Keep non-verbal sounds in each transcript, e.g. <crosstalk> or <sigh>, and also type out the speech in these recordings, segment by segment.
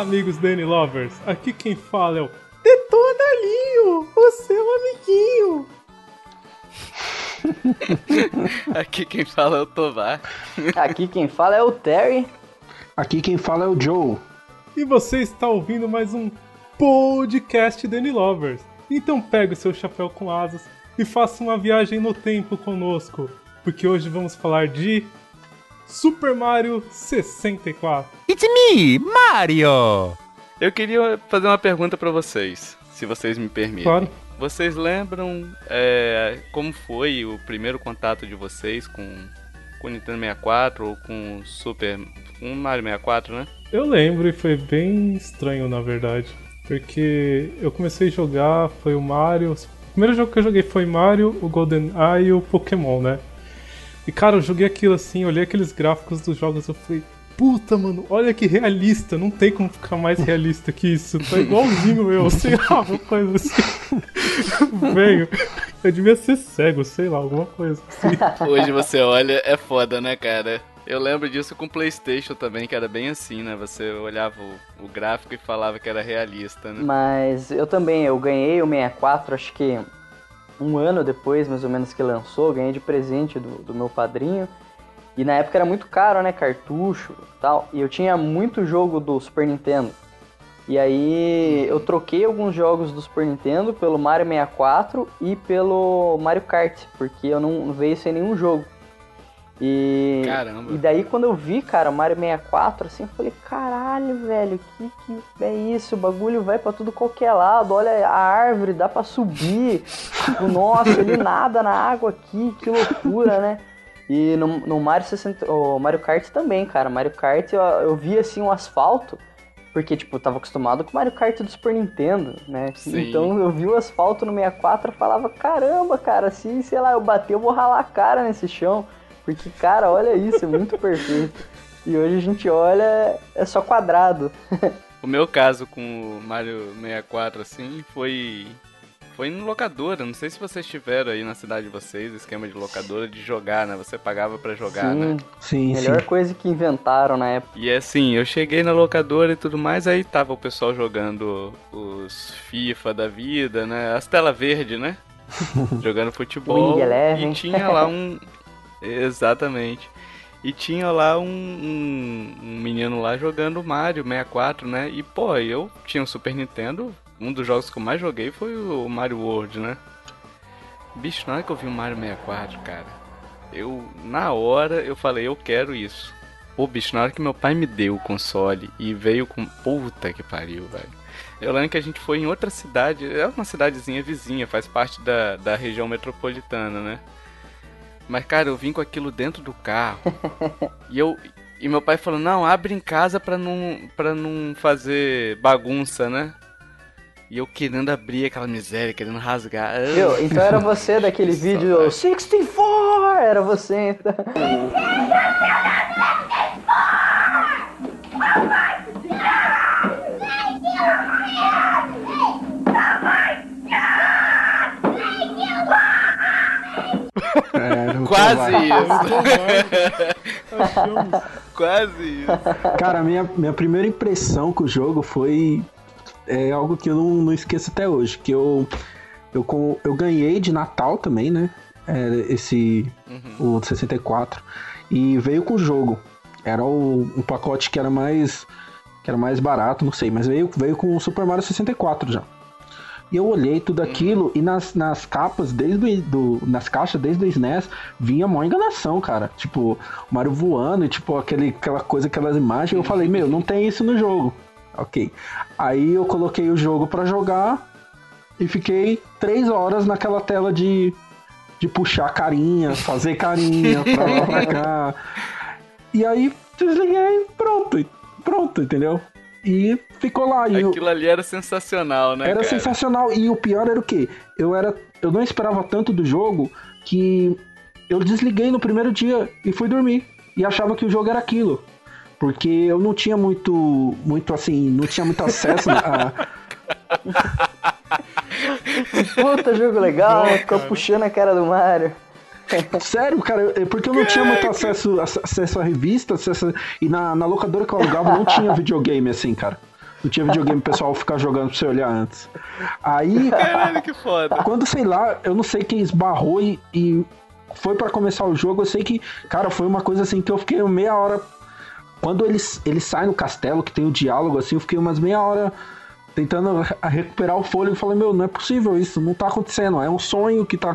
Olá, amigos Danny Lovers. Aqui quem fala é o Detonalinho, o seu amiguinho. <laughs> Aqui quem fala é o Tovar. Aqui quem fala é o Terry. Aqui quem fala é o Joe. E você está ouvindo mais um podcast Danny Lovers. Então pegue o seu chapéu com asas e faça uma viagem no tempo conosco, porque hoje vamos falar de Super Mario 64. It's me, Mario! Eu queria fazer uma pergunta para vocês, se vocês me permitem. Claro. Vocês lembram é, como foi o primeiro contato de vocês com com o Nintendo 64 ou com o Super. com Mario 64, né? Eu lembro e foi bem estranho na verdade. Porque eu comecei a jogar, foi o Mario. O primeiro jogo que eu joguei foi Mario, o Golden Eye e o Pokémon, né? E cara, eu joguei aquilo assim, olhei aqueles gráficos dos jogos eu falei, puta, mano, olha que realista, não tem como ficar mais realista que isso. Tá igualzinho eu, sei lá, uma coisa assim. <laughs> Velho, eu devia ser cego, sei lá, alguma coisa assim. Hoje você olha, é foda, né, cara? Eu lembro disso com o PlayStation também, que era bem assim, né? Você olhava o, o, gráfico e falava que era realista, né? Mas eu também, eu ganhei o 64, acho que um ano depois, mais ou menos, que lançou, ganhei de presente do, do meu padrinho. E na época era muito caro, né? Cartucho tal. E eu tinha muito jogo do Super Nintendo. E aí eu troquei alguns jogos do Super Nintendo pelo Mario 64 e pelo Mario Kart, porque eu não veio sem nenhum jogo. E, Caramba. e daí quando eu vi, cara, o Mario 64, assim, eu falei, caralho, velho, que que é isso? O bagulho vai para tudo qualquer lado, olha a árvore, dá para subir. tipo, nossa, ele <laughs> nada na água aqui, que loucura, né? E no, no Mario 60, o Mario Kart também, cara. Mario Kart eu, eu vi assim um asfalto, porque tipo, eu tava acostumado com o Mario Kart do Super Nintendo, né? Sim. Então eu vi o asfalto no 64 e falava, caramba, cara, se, sei lá, eu bater, eu vou ralar a cara nesse chão. Porque, cara, olha isso, é muito perfeito. E hoje a gente olha, é só quadrado. o meu caso com o Mario 64, assim, foi foi no locadora. Não sei se vocês tiveram aí na cidade de vocês esquema de locadora de jogar, né? Você pagava para jogar, sim, né? Sim, Melhor sim. coisa que inventaram na época. E assim, eu cheguei na locadora e tudo mais, aí tava o pessoal jogando os FIFA da vida, né? As tela verde, né? <laughs> jogando futebol. E tinha lá um. Exatamente. E tinha lá um, um, um menino lá jogando Mario 64, né? E pô, eu tinha um Super Nintendo, um dos jogos que eu mais joguei foi o Mario World, né? Bicho, na hora que eu vi o Mario 64, cara, eu, na hora, eu falei, eu quero isso. Pô, bicho, na hora que meu pai me deu o console e veio com. Puta que pariu, velho. Eu lembro que a gente foi em outra cidade, é uma cidadezinha vizinha, faz parte da, da região metropolitana, né? Mas, cara, eu vim com aquilo dentro do carro. e eu. E meu pai falou, não, abre em casa pra não, pra não fazer bagunça, né? E eu querendo abrir aquela miséria, querendo rasgar. Viu? Então era você daquele vídeo 64! Era você então. É, Quase isso. <laughs> Quase isso. Cara, minha, minha primeira impressão com o jogo foi é algo que eu não, não esqueço até hoje. Que eu, eu, eu ganhei de Natal também, né? É, esse. O 64. E veio com o jogo. Era o, um pacote que era mais. Que era mais barato, não sei, mas veio, veio com o Super Mario 64 já. E eu olhei tudo aquilo e nas, nas capas, desde o, do, nas caixas, desde o SNES, vinha mó enganação, cara. Tipo, o Mario voando e tipo, aquele, aquela coisa, aquelas imagens. Eu falei, meu, não tem isso no jogo. Ok. Aí eu coloquei o jogo pra jogar e fiquei três horas naquela tela de, de puxar carinha, fazer carinha <laughs> pra lá pra cá. E aí desliguei e pronto. Pronto, entendeu? E ficou lá. E eu- Aquilo ali era sensacional, né? era cara? sensacional. E o pior era o quê? Eu era. Eu não esperava tanto do jogo que eu desliguei no primeiro dia e fui dormir. E achava que o jogo era aquilo. Porque eu não tinha muito. muito assim, não tinha muito acesso a. <laughs> Puta jogo legal, Não, ficou puxando a cara do Mario. <laughs> Sério, cara, é porque eu não tinha muito acesso, acesso à revista, acesso, e na, na locadora que eu alugava não tinha videogame assim, cara. Não tinha videogame pessoal ficar jogando pra você olhar antes. Aí. Caralho, que foda. Quando, sei lá, eu não sei quem esbarrou e, e foi para começar o jogo, eu sei que, cara, foi uma coisa assim que eu fiquei meia hora. Quando eles, eles saem no castelo, que tem o diálogo, assim, eu fiquei umas meia hora tentando recuperar o fôlego falei, meu, não é possível isso, não tá acontecendo, é um sonho que tá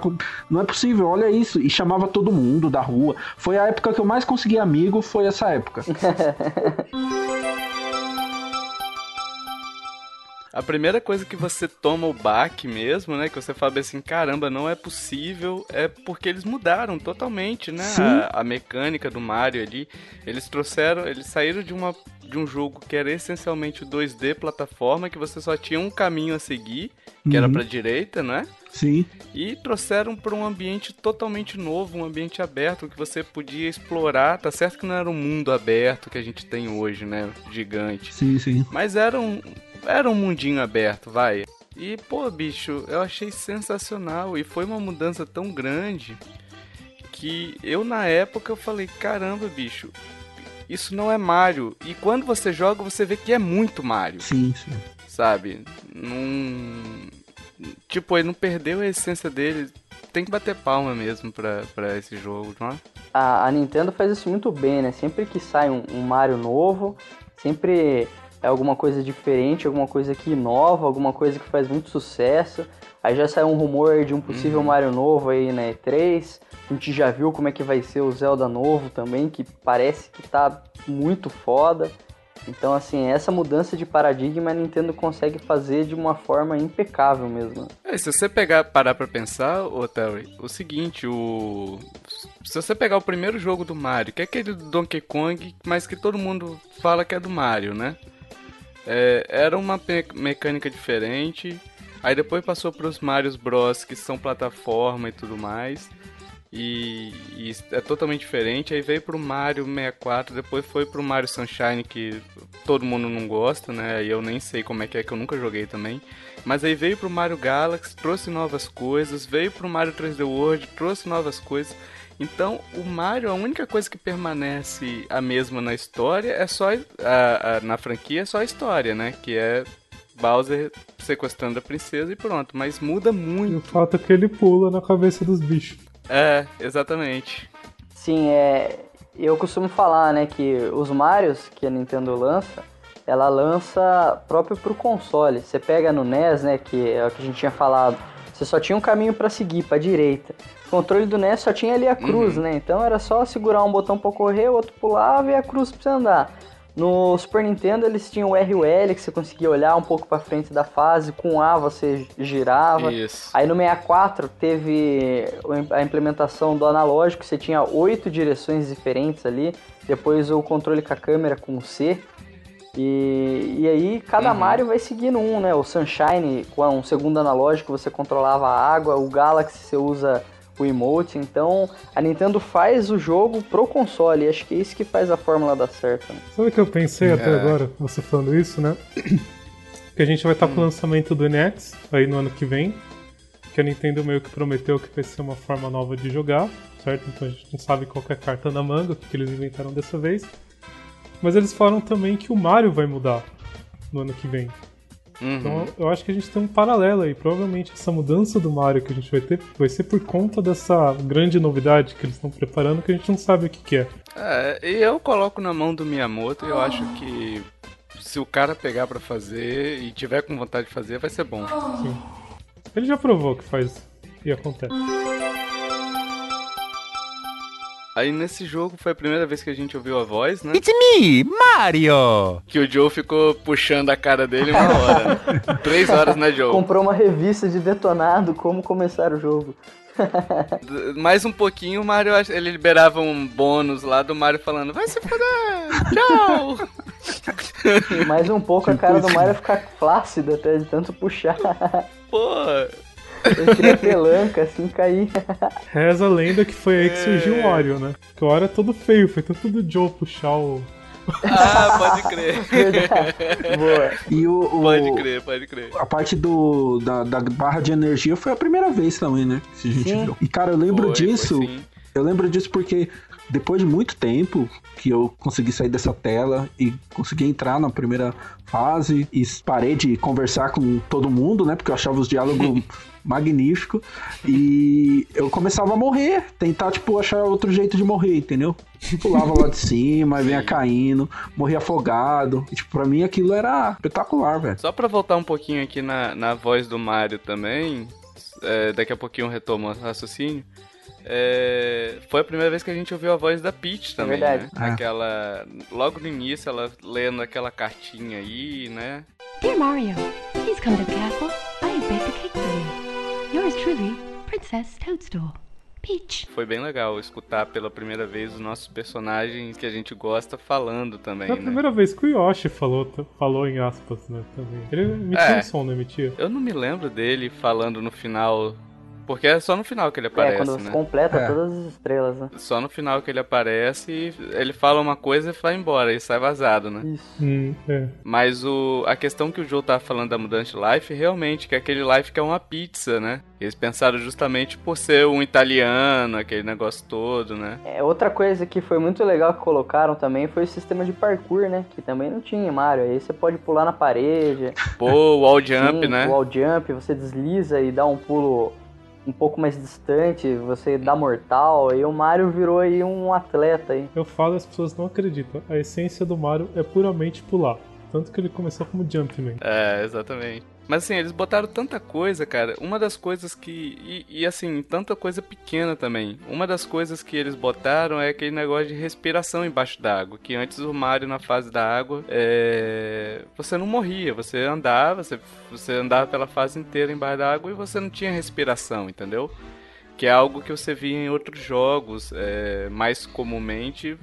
não é possível, olha isso. E chamava todo mundo da rua. Foi a época que eu mais consegui amigo, foi essa época. <laughs> A primeira coisa que você toma o baque mesmo, né? Que você fala assim, caramba, não é possível, é porque eles mudaram totalmente, né? A, a, mecânica do Mario ali. Eles trouxeram, eles saíram de uma de um jogo que era essencialmente 2D plataforma, que você só tinha um caminho a seguir, que uhum. era pra direita, né? Sim. E trouxeram para um ambiente totalmente novo, um ambiente aberto que você podia explorar. Tá certo que não era um mundo aberto que a gente tem hoje, né? Gigante. Sim, sim. Mas era um, era um mundinho aberto, vai. E, pô, bicho, eu achei sensacional. E foi uma mudança tão grande que eu, na época, eu falei: caramba, bicho, isso não é Mario. E quando você joga, você vê que é muito Mario. Sim, sim. Sabe? Num. Tipo, ele não perdeu a essência dele. Tem que bater palma mesmo pra, pra esse jogo, não é? A, a Nintendo faz isso muito bem, né? Sempre que sai um, um Mario novo, sempre é alguma coisa diferente, alguma coisa que inova, alguma coisa que faz muito sucesso. Aí já saiu um rumor de um possível uhum. Mario novo aí na E3. A gente já viu como é que vai ser o Zelda novo também, que parece que tá muito foda. Então, assim, essa mudança de paradigma a Nintendo consegue fazer de uma forma impecável mesmo. É, se você pegar, parar pra pensar, ô Terry, o seguinte, o... Se você pegar o primeiro jogo do Mario, que é aquele do Donkey Kong, mas que todo mundo fala que é do Mario, né? É, era uma mecânica diferente. Aí depois passou para os Mario Bros, que são plataforma e tudo mais. E, e, é totalmente diferente. Aí veio pro Mario 64, depois foi pro Mario Sunshine, que todo mundo não gosta, né? E eu nem sei como é que é, que eu nunca joguei também. Mas aí veio pro Mario Galaxy, trouxe novas coisas. Veio pro Mario 3D World, trouxe novas coisas. Então, o Mario, a única coisa que permanece a mesma na história é só. A, a, na franquia é só a história, né? Que é Bowser sequestrando a princesa e pronto. Mas muda muito. E o fato é que ele pula na cabeça dos bichos. É, exatamente. Sim, é. Eu costumo falar, né, que os Marios que a Nintendo lança, ela lança próprio pro console. Você pega no NES, né, que é o que a gente tinha falado, você só tinha um caminho para seguir, para direita. O controle do NES só tinha ali a cruz, uhum. né? Então era só segurar um botão para correr, o outro pulava e a cruz pra você andar. No Super Nintendo eles tinham o R e o L, que você conseguia olhar um pouco para frente da fase, com A você girava. Isso. Aí no 64 teve a implementação do analógico, você tinha oito direções diferentes ali. Depois o controle com a câmera com o C. E, e aí cada uhum. Mario vai seguindo um, né? O Sunshine com um segundo analógico você controlava a água, o Galaxy você usa o emote. Então a Nintendo faz o jogo pro console. E acho que é isso que faz a fórmula dar certo. Né? Sabe o que eu pensei é. até agora, você falando isso, né? <clears throat> que a gente vai estar hum. com o hum. lançamento do NX aí no ano que vem. Que a Nintendo meio que prometeu que vai ser uma forma nova de jogar, certo? Então a gente não sabe qual é a carta na manga, o que eles inventaram dessa vez. Mas eles falaram também que o Mario vai mudar no ano que vem. Uhum. Então eu acho que a gente tem um paralelo aí. Provavelmente essa mudança do Mario que a gente vai ter vai ser por conta dessa grande novidade que eles estão preparando que a gente não sabe o que, que é. É, e eu coloco na mão do Miyamoto e eu acho que se o cara pegar para fazer e tiver com vontade de fazer, vai ser bom. Sim. Ele já provou que faz e acontece. Aí nesse jogo foi a primeira vez que a gente ouviu a voz, né? It's me, Mario! Que o Joe ficou puxando a cara dele uma hora. Né? <laughs> Três horas, né, Joe? Comprou uma revista de detonado, como começar o jogo. <laughs> Mais um pouquinho, o Mario, ele liberava um bônus lá do Mario falando, vai se foder, tchau! <laughs> Mais um pouco a cara do Mario ficar flácida até de tanto puxar. Pô, eu queria pelanca, assim, cair. <laughs> Reza a lenda que foi aí que surgiu o é. Wario, né? Porque o Wario é todo feio, foi tudo do Joe puxar o. Ah, pode crer. <laughs> Boa. E o, o, Pode crer, pode crer. A parte do, da, da barra de energia foi a primeira vez também, né? Que a gente Sim. viu. E cara, eu lembro foi, disso. Foi, Eu lembro disso porque depois de muito tempo que eu consegui sair dessa tela e consegui entrar na primeira fase e parei de conversar com todo mundo, né? Porque eu achava os diálogos <laughs> magníficos. E eu começava a morrer, tentar, tipo, achar outro jeito de morrer, entendeu? Pulava lá de <laughs> cima, vinha caindo, morria afogado. E, tipo, pra mim aquilo era espetacular, velho. Só pra voltar um pouquinho aqui na, na voz do Mario também, é, daqui a pouquinho eu retomo o raciocínio. É, foi a primeira vez que a gente ouviu a voz da Peach também, Verdade. né? Ah. Aquela. Logo no início, ela lendo aquela cartinha aí, né? Dear Mario, please come to the castle. I have baked a cake for you. Yours truly, Princess Toadstool. Peach. Foi bem legal escutar pela primeira vez os nossos personagens que a gente gosta falando também, É a né? primeira vez que o Yoshi falou, falou em aspas, né? Também. Ele emitia É. um som, não emitia? Eu não me lembro dele falando no final. Porque é só no final que ele É, aparece, quando né? completa É. todas as estrelas, né? Só no final que ele aparece e ele fala uma coisa e vai embora e sai vazado, né? Isso. Hum, é. Mas o, a questão que o Joe tá falando da mudança de life, realmente, que é aquele life que é uma pizza, né? Eles pensaram justamente por ser um italiano, aquele negócio todo, né? É, outra coisa que foi muito legal que colocaram também foi o sistema de parkour, né? Que também não tinha em Mario. Aí você pode pular na parede. Pô, wall jump, sim, né? Wall jump, você desliza e dá um pulo um pouco mais distante, você dá mortal. E o Mario virou aí um atleta aí. Eu falo e as pessoas não acreditam. A essência do Mario é puramente pular. Tanto que ele começou como Jumpman. É, exatamente. Mas assim, eles botaram tanta coisa, cara. Uma das coisas que. E, e, assim, tanta coisa pequena também. Uma das coisas que eles botaram é aquele negócio de respiração embaixo d'água. Que antes o Mario na fase da água. É... Você não morria. Você andava, você, você andava pela fase inteira embaixo d'água e você não tinha respiração, entendeu? Que é algo que você via em outros jogos. é, mais comumente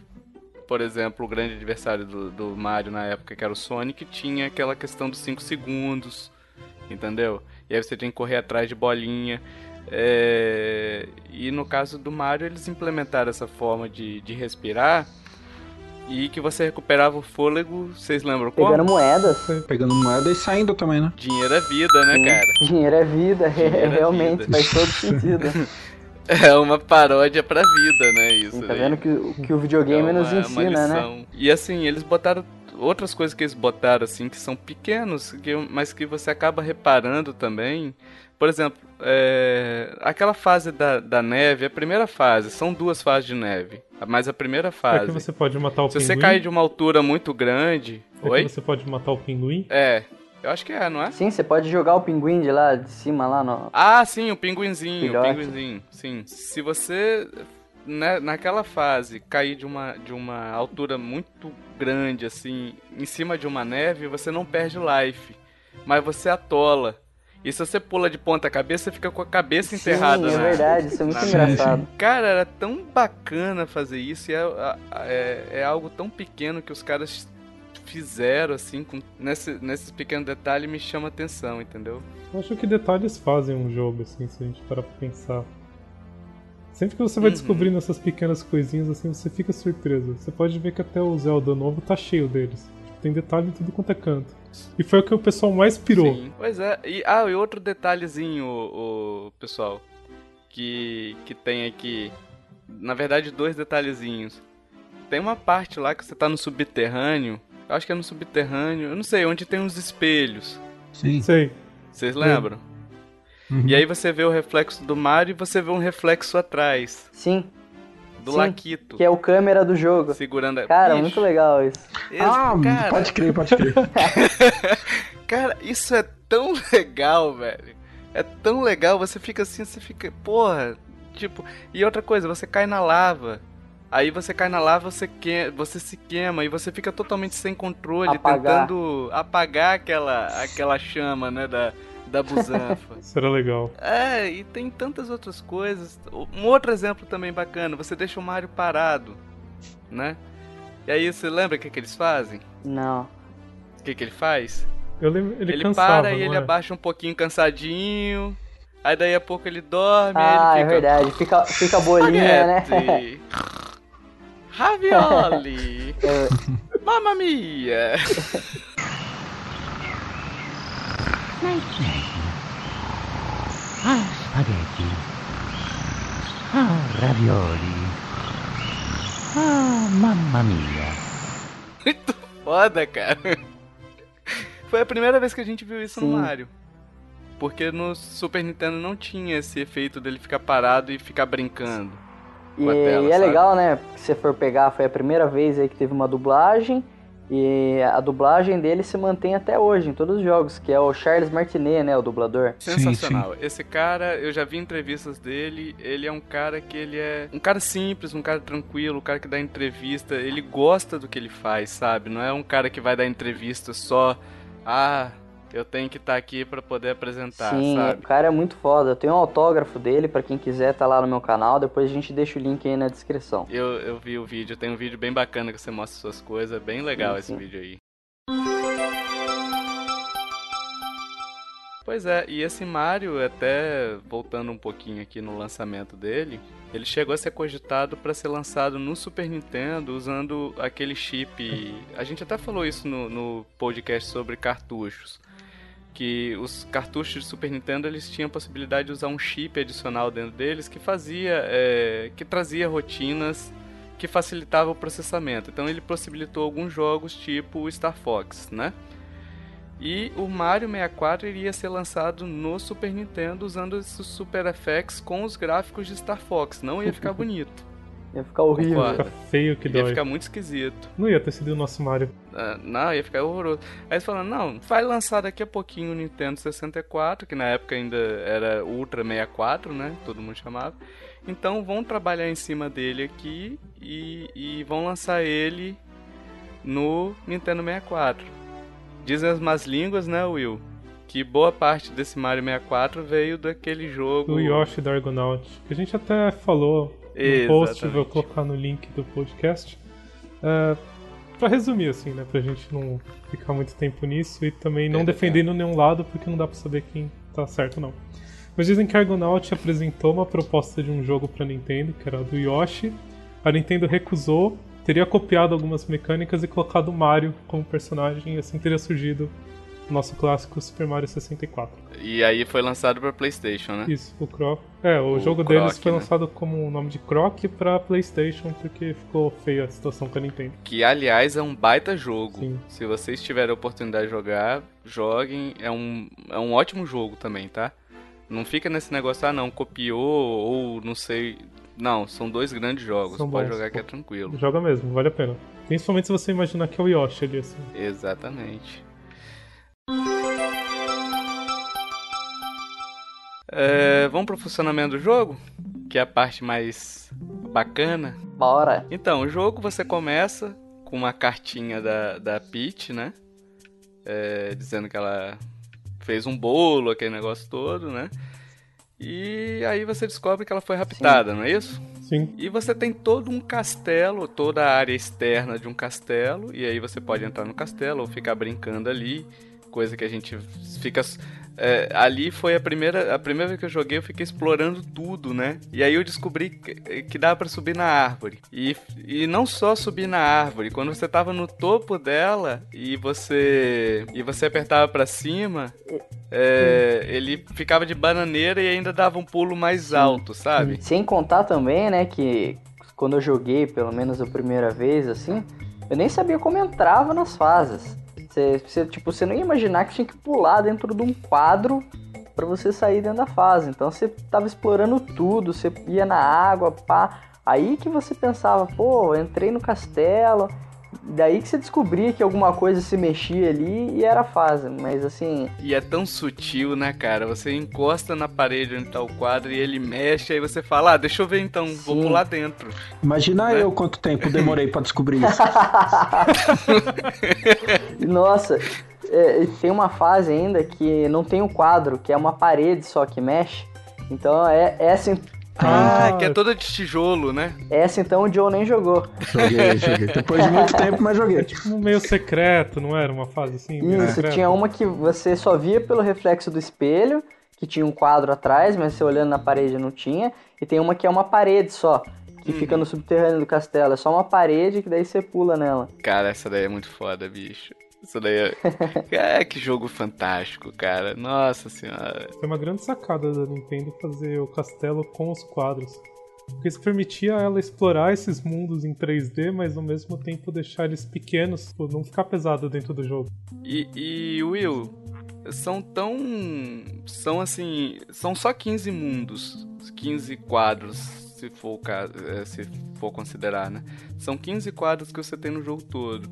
por exemplo, o grande adversário do, do Mario na época, que era o Sonic, tinha aquela questão dos 5 segundos, entendeu? E aí você tem que correr atrás de bolinha. É, E no caso do Mario, eles implementaram essa forma de, de respirar e que você recuperava o fôlego, vocês lembram como? Pegando moedas. Pegando moeda e saindo também, né? Dinheiro é vida, né, cara? Dinheiro é vida, Dinheiro é realmente, vida. faz todo <laughs> sentido. É uma paródia pra vida, né? Isso. tá aí. vendo que, o- que o videogame É uma- nos uma ensina, né? E assim, eles botaram outras coisas que eles botaram assim que são pequenos, que, mas que você acaba reparando também. Por exemplo, é, aquela fase da, da neve, a primeira fase, são duas fases de neve, mas a primeira É que fase. você pode matar o Se pinguim. você cair de uma altura muito grande. é Oi? que você pode matar o pinguim. É, eu acho que é, não é? Sim, você pode jogar o pinguim de lá de cima lá no. Ah, sim, o pinguinzinho, Filhote. o pinguinzinho, sim. Se você né, naquela fase cair de uma, de uma altura muito grande, assim, em cima de uma neve, você não perde life, mas você atola. E se você pula de ponta cabeça, você fica com a cabeça enterrada Sim, é na- verdade, isso é muito na- engraçado. Cara, era tão bacana fazer isso e é, é, é algo tão pequeno que os caras fizeram, assim, com, nesse, nesses pequenos detalhes me chama atenção, entendeu? Eu acho que detalhes fazem um jogo, assim, se a gente parar pra pensar. Sempre que você vai Uhum. descobrindo essas pequenas coisinhas, assim, você fica surpreso. Você pode ver que até o Zelda novo tá cheio deles. Tipo, tem detalhe em tudo quanto é canto. E foi o que o pessoal mais pirou. Sim. Pois é. E, ah, e outro detalhezinho, o, pessoal, que, que tem aqui. Na verdade, dois detalhezinhos. Tem uma parte lá que você tá no subterrâneo. Eu acho que é no subterrâneo. Eu não sei, onde tem uns espelhos. Sim. Sei. Vocês lembram? Uhum. E aí você vê o reflexo do Mario e você vê um reflexo atrás. Sim, Do Sim, Laquito. que é o câmera do jogo. Segurando a. Cara, Bicho, muito legal isso. esse- Ah, cara, pode crer, pode crer. <laughs> Cara, isso é tão <laughs> legal, velho. É tão legal, você fica assim, você fica, porra, tipo, e outra coisa, você cai na lava. Aí você cai na lava, você, que... você se queima e você fica totalmente sem controle, Apagar. tentando apagar aquela, aquela chama, né, da, da busanfa. Isso <laughs> era legal. é, e tem tantas outras coisas. Um outro exemplo também bacana, você deixa o Mario parado, né? E aí você lembra o que, que eles fazem? Não. O que, que ele faz? Eu lembro, ele, Ele, cansava, para e ele é? abaixa um pouquinho cansadinho. Aí daí a pouco ele dorme, Ah, aí é ele fica. verdade. Fica, fica a bolinha, né? Spaghetti. <laughs> Ravioli. É, Mamma mia. <laughs> Ah, spaghetti. Ah, ravioli. Ah, mamma mia. Muito foda, cara. Foi a primeira vez que a gente viu isso Sim. no Mario. Porque no Super Nintendo não tinha esse efeito dele ficar parado e ficar brincando. E, tela, e é sabe? legal, né? Se você for pegar, foi a primeira vez aí que teve uma dublagem. E a dublagem dele se mantém até hoje em todos os jogos, que é o Charles Martinet, né? O dublador. Sim, Sensacional. Esse cara, eu já vi entrevistas dele, ele é um cara que ele é um cara simples, um cara tranquilo, um cara que dá entrevista, ele gosta do que ele faz, sabe? Não é um cara que vai dar entrevista só, ah, eu tenho que estar aqui pra poder apresentar, Sim, sabe? o cara é muito foda. Eu tenho um autógrafo dele, pra quem quiser, tá lá no meu canal. Depois a gente deixa o link aí na descrição. Eu, eu vi o vídeo, tem um vídeo bem bacana que você mostra suas coisas, bem legal Sim, esse sim. vídeo aí. Pois é, e esse Mario, até voltando um pouquinho aqui no lançamento dele, ele chegou a ser cogitado para ser lançado no Super Nintendo usando aquele chip. A gente até falou isso no, no podcast sobre cartuchos. Que os cartuchos de Super Nintendo eles tinham a possibilidade de usar um chip adicional dentro deles que fazia. é, que trazia rotinas que facilitava o processamento. Então ele possibilitou alguns jogos tipo o Star Fox, né? E o Mario 64 iria ser lançado no Super Nintendo usando esses Super FX com os gráficos de Star Fox. Não ia ficar <laughs> bonito. Ia ficar horrível. Concordo. Fica feio que ia dói. ficar muito esquisito. Não ia ter sido o nosso Mario. Ah, Não, ia ficar horroroso. Aí eles falaram, não, vai lançar daqui a pouquinho o Nintendo 64, que na época ainda era Ultra 64, né? Todo mundo chamava. Então vão trabalhar em cima dele aqui e, e vão lançar ele no Nintendo 64. Dizem as más línguas, né, Will? Que boa parte desse Mario 64 veio daquele jogo. Do Yoshi da Argonaut. Que a gente até falou no post, vou colocar no link do podcast. É, pra resumir, assim, né? Pra gente não ficar muito tempo nisso e também não É, defendendo nenhum lado, porque não dá pra saber quem tá certo não. Mas dizem que Argonaut apresentou uma proposta de um jogo pra Nintendo, que era do Yoshi. A Nintendo recusou, teria copiado algumas mecânicas e colocado o Mario como personagem, e assim teria surgido o nosso clássico Super Mario 64. E aí foi lançado pra PlayStation, né? Isso, o Croc. É, o, O jogo Croc, deles foi né? lançado como o nome de Croc pra PlayStation, porque ficou feia a situação com a Nintendo. Que, aliás, é um baita jogo. Sim. Se vocês tiverem a oportunidade de jogar, joguem. É um, é um ótimo jogo também, tá? Não fica nesse negócio, ah, não, copiou ou não sei. Não, são dois grandes jogos. São Pode bons, jogar que é pô. tranquilo. Joga mesmo, vale a pena. Principalmente se você imaginar que é o Yoshi ali, assim. Exatamente. É, vamos pro funcionamento do jogo? Que é a parte mais bacana. Bora. Então, o jogo você começa com uma cartinha da, da Peach, né? É, dizendo que ela fez um bolo, aquele negócio todo, né? E aí você descobre que ela foi raptada, não é isso? Sim. E você tem todo um castelo, toda a área externa de um castelo, e aí você pode entrar no castelo ou ficar brincando ali, coisa que a gente fica. é, ali foi a primeira, a primeira vez que eu joguei, eu fiquei explorando tudo, né? E aí eu descobri que, que dava pra subir na árvore. E, e não só subir na árvore, quando você tava no topo dela e você e você apertava pra cima, é, ele ficava de bananeira e ainda dava um pulo mais alto, sabe? Sem contar também, né, que quando eu joguei, pelo menos a primeira vez, assim, eu nem sabia como entrava nas fases. Você, tipo, você não ia imaginar que tinha que pular dentro de um quadro pra você sair dentro da fase. Então você tava explorando tudo, você ia na água, pá. Aí que você pensava, pô, entrei no castelo. Daí que você descobria que alguma coisa se mexia ali e era a fase. Mas assim, E é tão sutil, né, cara? Você encosta na parede onde tá o quadro e ele mexe, aí você fala, ah, deixa eu ver então, vou Sim. pular dentro. Imagina Né? eu quanto tempo demorei pra descobrir isso. <laughs> <laughs> Nossa, é, tem uma fase ainda que não tem um quadro, que é uma parede só que mexe. Então é essa, Ah, Ah, que é toda de tijolo, né? essa então o Joe nem jogou. Joguei, joguei. <laughs> Depois de muito tempo, mas joguei. Um meio secreto, não era uma fase assim? Isso, secreta? tinha uma que você só via pelo reflexo do espelho, que tinha um quadro atrás, mas você olhando na parede não tinha. E tem uma que é uma parede só, que fica no subterrâneo do castelo. É só uma parede que daí você pula nela. Cara, essa daí é muito foda, bicho. Isso daí é... <laughs> é que jogo fantástico, cara. Nossa senhora. Foi uma grande sacada da Nintendo fazer o castelo com os quadros. Porque isso permitia ela explorar esses mundos em 3D, mas ao mesmo tempo deixar eles pequenos, tipo, não ficar pesado dentro do jogo. E, e Will, são tão. São assim. São só 15 mundos, 15 quadros, se for, é, se for considerar, né? São 15 quadros que você tem no jogo todo.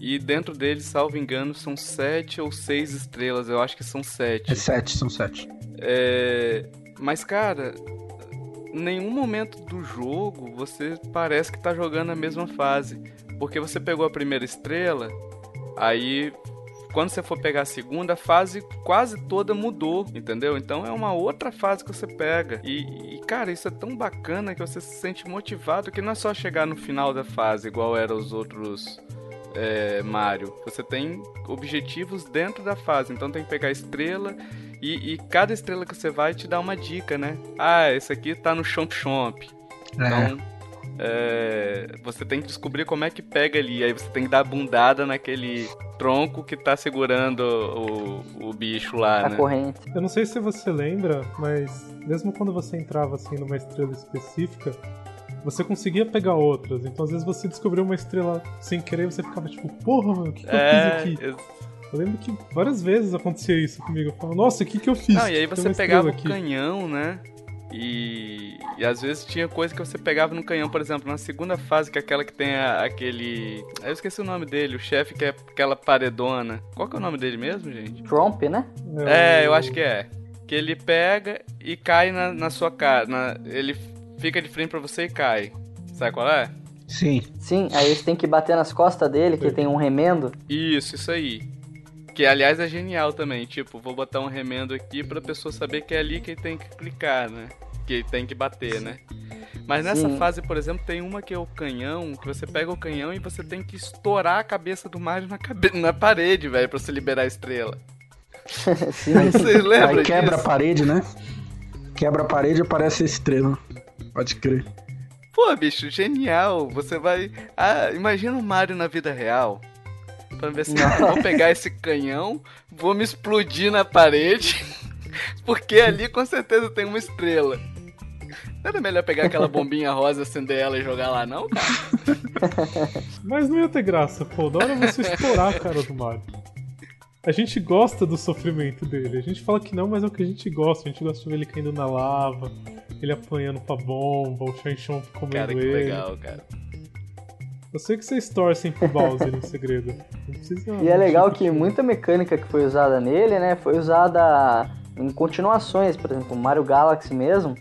E dentro deles, salvo engano, são 7 ou 6 estrelas. Eu acho que são 7. É 7, são 7. É... Mas, cara, nenhum momento do jogo você parece que tá jogando a mesma fase. Porque você pegou a primeira estrela, aí quando você for pegar a segunda, a fase quase toda mudou, entendeu? Então é uma outra fase que você pega. E, e, cara, isso é tão bacana que você se sente motivado que não é só chegar no final da fase, igual eram os outros é, Mario. Você tem objetivos dentro da fase, então tem que pegar a estrela. E, e cada estrela que você vai te dá uma dica, né? Ah, esse aqui tá no Chomp Chomp. É. Então, é, você tem que descobrir como é que pega ali. Aí você tem que dar bundada naquele tronco que tá segurando o, o bicho lá, a né? corrente. Eu não sei se você lembra, mas mesmo quando você entrava assim numa estrela específica, você conseguia pegar outras. Então às vezes você descobriu uma estrela sem querer e você ficava tipo, porra, mano, o que, que é, eu fiz aqui? Eu... eu... lembro que várias vezes acontecia isso comigo. Eu falava, nossa, o que, que eu fiz? Não, e aí você pegava o canhão, né? E, e às vezes tinha coisa que você pegava no canhão, por exemplo, na segunda fase, que é aquela que tem a, aquele. Eu esqueci o nome dele, o chefe que é aquela paredona. Qual que é o nome dele mesmo, gente? Trump, né? É, eu acho que é. Que ele pega e cai na, na sua cara. Na, ele fica de frente pra você e cai. Sabe qual é? Sim. Sim, aí você tem que bater nas costas dele, que tem um remendo. Isso, isso aí. Que aliás é genial também, tipo, vou botar um remendo aqui pra pessoa saber que é ali que tem que clicar, né? Que tem que bater, né? Mas nessa Sim. fase, por exemplo, tem uma que é o canhão, que você pega o canhão e você tem que estourar a cabeça do Mario na, cabe... na parede, velho, pra você liberar a estrela. <laughs> Sim. Vocês lembram Aí quebra disso? a parede, né? Quebra a parede e aparece a estrela. Pode crer. Pô, bicho, genial. Você vai. Ah, imagina o Mario na vida real. Pra ver se vou pegar esse canhão, vou me explodir na parede, <laughs> porque ali com certeza tem uma estrela. Não era melhor pegar aquela bombinha rosa, acender ela e jogar lá, não, cara? <laughs> Mas não ia ter graça, pô. Da hora você explorar a cara do Mario. A gente gosta do sofrimento dele. A gente fala que não, mas é o que a gente gosta. A gente gosta de ver ele caindo na lava, ele apanhando pra bomba, o Shanshon comendo cara, que ele. legal, cara. Eu sei que vocês torcem pro Bowser em segredo. e é legal que muita mecânica que foi usada nele, né, foi usada em continuações, por exemplo, o Mario Galaxy mesmo.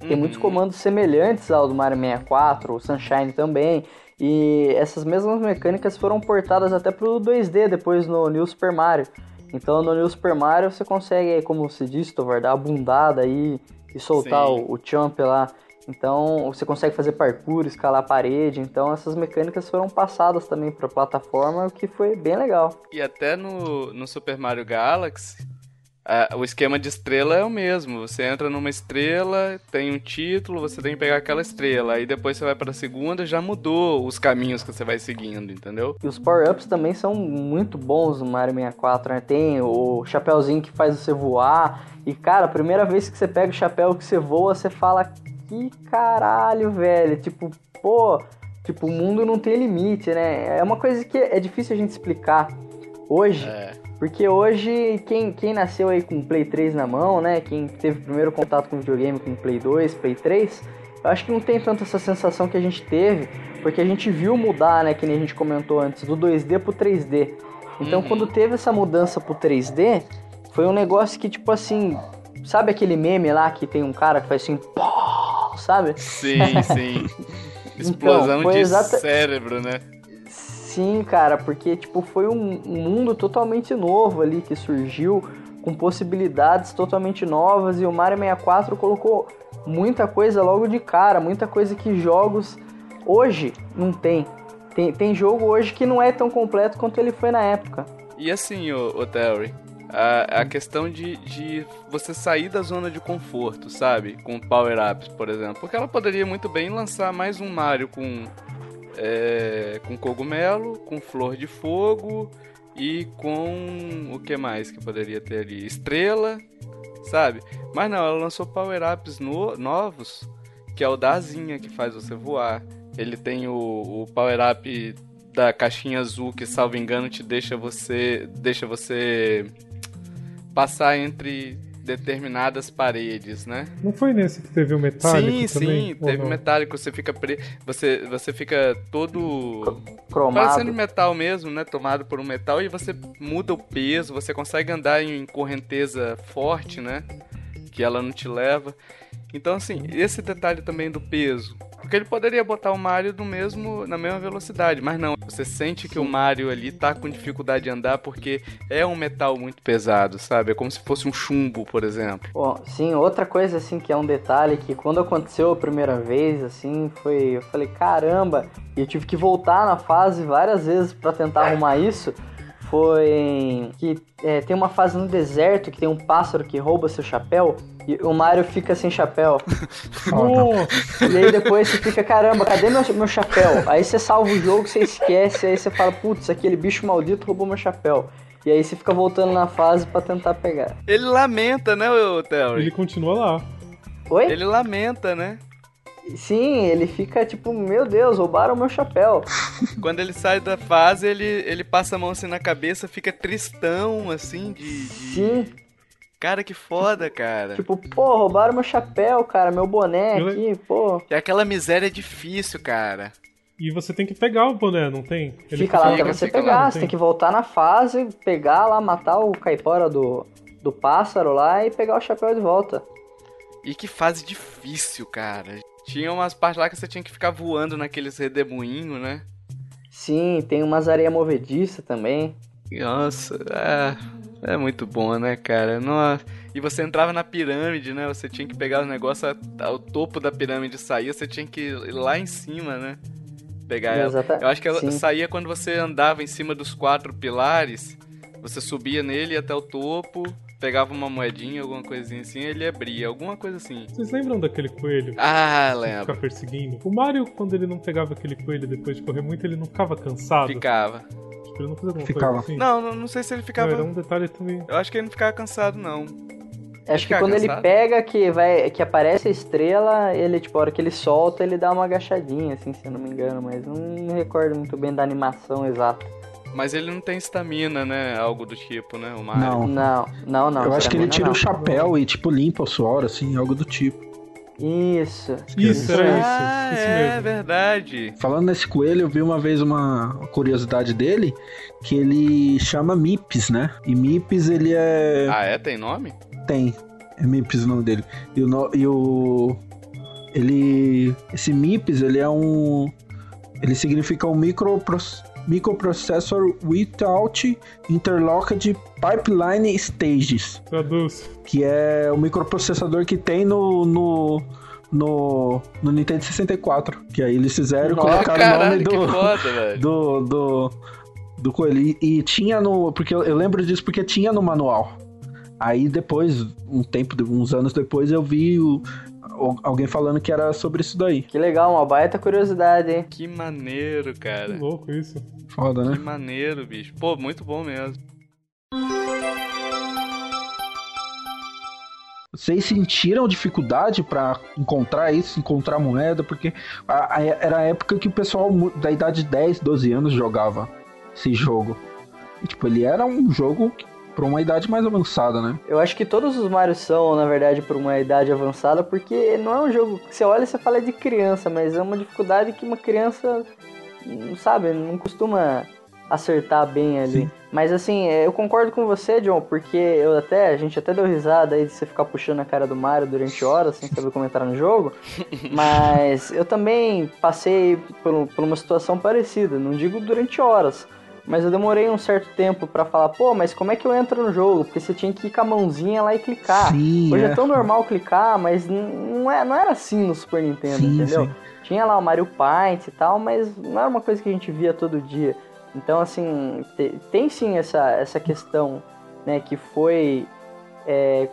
Tem uhum. muitos comandos semelhantes ao do Mario 64, o Sunshine também. E essas mesmas mecânicas foram portadas até pro 2D depois no New Super Mario. Então no New Super Mario você consegue, como se diz, Tovar, dar a bundada aí e soltar o, o jump lá. Então você consegue fazer parkour, escalar a parede. Então essas mecânicas foram passadas também para a plataforma, o que foi bem legal. E até no, no Super Mario Galaxy, o esquema de estrela é o mesmo. Você entra numa estrela, tem um título, você tem que pegar aquela estrela. Aí depois você vai para a segunda, já mudou os caminhos que você vai seguindo, entendeu? E os power-ups também são muito bons no Mario 64, né? Tem o chapéuzinho que faz você voar. E cara, a primeira vez que você pega o chapéu que você voa, você fala: Que caralho, velho. Tipo, pô, tipo, o mundo não tem limite, né? É uma coisa que é difícil a gente explicar hoje. É porque hoje, quem, quem nasceu aí com Play 3 na mão, né? Quem teve primeiro contato com videogame com Play 2, Play 3, eu acho que não tem tanto essa sensação que a gente teve, porque a gente viu mudar, né? Que nem a gente comentou antes, do 2D pro 3D. Então, uhum. quando teve essa mudança pro 3D, foi um negócio que, tipo assim, sabe aquele meme lá que tem um cara que faz assim, pô, sabe? Sim, sim. <laughs> Explosão então, de exata... cérebro, né? Sim, cara, porque tipo foi um, um mundo totalmente novo ali que surgiu com possibilidades totalmente novas e o Mario 64 colocou muita coisa logo de cara, muita coisa que jogos hoje não tem. Tem, tem jogo hoje que não é tão completo quanto ele foi na época. E assim, o, o Terry, a, a questão de, de você sair da zona de conforto, sabe? Com power-ups, por exemplo. Porque ela poderia muito bem lançar mais um Mario com é, com cogumelo, com flor de fogo e com o que mais que poderia ter ali? Estrela, sabe? Mas não, ela lançou power-ups no, novos que é o da asinha, que faz você voar. Ele tem o, o power-up da caixinha azul, que, salvo engano, te deixa você. deixa você passar entre determinadas paredes, né? Não foi nesse que teve o metálico sim, também? sim, Ou teve não? metálico, você fica pre... você você fica todo Cromado. parecendo metal mesmo, né, tomado por um metal e você muda o peso, você consegue andar em correnteza forte, né? Que ela não te leva. Então assim, esse detalhe também do peso, porque ele poderia botar o Mario no mesmo na mesma velocidade, mas não, você sente que o Mario ali tá com dificuldade de andar porque é um metal muito pesado, sabe? É como se fosse um chumbo, por exemplo. Bom, sim, outra coisa assim que é um detalhe que quando aconteceu a primeira vez, assim, foi, eu falei, caramba, e eu tive que voltar na fase várias vezes pra tentar arrumar isso. Foi que é, tem uma fase no deserto que tem um pássaro que rouba seu chapéu e o Mario fica sem chapéu. <laughs> Nossa, E aí depois você fica, caramba, cadê meu, meu chapéu? Aí você salva o jogo, você esquece, aí você fala, putz, aquele bicho maldito roubou meu chapéu. E aí você fica voltando na fase pra tentar pegar. Ele lamenta, né, o ele Terry? continua lá. Oi? Ele lamenta, né? Sim, ele fica tipo, meu Deus, roubaram meu chapéu. Quando ele sai da fase, ele, ele passa a mão assim na cabeça, fica tristão, assim, de. de- Sim, Cara, que foda, cara. tipo, pô, roubaram meu chapéu, cara, meu boné Eu- aqui, pô. E aquela miséria é difícil, cara. E você tem que pegar o boné, não tem? Ele fica lá até você lá, pegar, não você tem? tem que voltar na fase, pegar lá, matar o caipora do, do pássaro lá e pegar o chapéu de volta. E que fase difícil, cara. Tinha umas partes lá que você tinha que ficar voando naqueles redemoinhos, né? Sim, tem umas areia movediça também. Nossa, é, é muito bom, né, cara? Nossa. E você entrava na pirâmide, né? Você tinha que pegar o negócio ao topo da pirâmide saía, você tinha que ir lá em cima, né? Pegar ela. Exata- Eu acho que ela sim. saía quando você andava em cima dos quatro pilares, você subia nele até o topo, pegava uma moedinha, alguma coisinha assim, ele abria, alguma coisa assim. Vocês lembram daquele coelho? Ah, lembro. Ficar perseguindo. O Mario, quando ele não pegava aquele coelho depois de correr muito, ele não ficava cansado. Ficava. Tipo, ele não fazia alguma Ficava. coisa assim. Não, não, não sei se ele Não, ficava. era um detalhe também. Eu acho que ele não ficava cansado, não. Acho que quando ele cansado? pega que vai que aparece a estrela, ele tipo a hora que ele solta, ele dá uma agachadinha assim, se eu não me engano, mas não me recordo muito bem da animação exata. Mas ele não tem estamina, né? Algo do tipo, né? O Mario. Não. Não, não, não. eu acho que ele tira não. o chapéu e, tipo, limpa o suor, assim, algo do tipo. Isso. Isso, era isso. Ah, isso é verdade. Falando nesse coelho, eu vi uma vez uma curiosidade dele, que ele chama Mips, né? E Mips, ele é... Ah, é? Tem nome? Tem. É Mips o nome dele. E o... no- E o ele... Esse Mips, ele é um... Ele significa um micropros- microprocessor without interlocked pipeline stages. Traduz. que é o microprocessador que tem no, no, no, no Nintendo 64. Que aí eles fizeram e Nossa, colocaram o Caralho, nome do, foda, do, do, do coelho. E, e tinha no. Porque eu, eu lembro disso porque tinha no manual. Aí depois, um tempo, uns anos depois, eu vi o- alguém falando que era sobre isso daí. Que legal, uma baita curiosidade, hein? Que maneiro, Que cara. louco isso. Foda, Que né? maneiro, bicho. Pô, muito bom mesmo. Vocês sentiram dificuldade pra encontrar isso, encontrar moeda? Porque a- a- era a época que o pessoal da idade de 10, 12 anos jogava esse jogo. E, tipo, ele era um jogo que- pra uma idade mais avançada, né? Eu acho que todos os Mario são, na verdade, por uma idade avançada, porque não é um jogo que você olha e você fala de criança, mas é uma dificuldade que uma criança, não sabe, não costuma acertar bem ali. Sim. Mas assim, eu concordo com você, John, porque eu até, a gente até deu risada aí de você ficar puxando a cara do Mario durante horas sem saber como entrar no jogo. <laughs> Mas eu também passei por, por uma situação parecida, não digo durante horas. Mas eu demorei um certo tempo pra falar, pô, mas como é que eu entro no jogo? Porque você tinha que ir com a mãozinha lá e clicar. Sim, Hoje é. é. tão normal clicar, mas não, é, não era assim no Super Nintendo, Sim, entendeu? sim. Tinha lá o Mario Paint e tal, mas não era uma coisa que a gente via todo dia. Então, assim, te- tem sim essa, essa questão, né, que foi. é,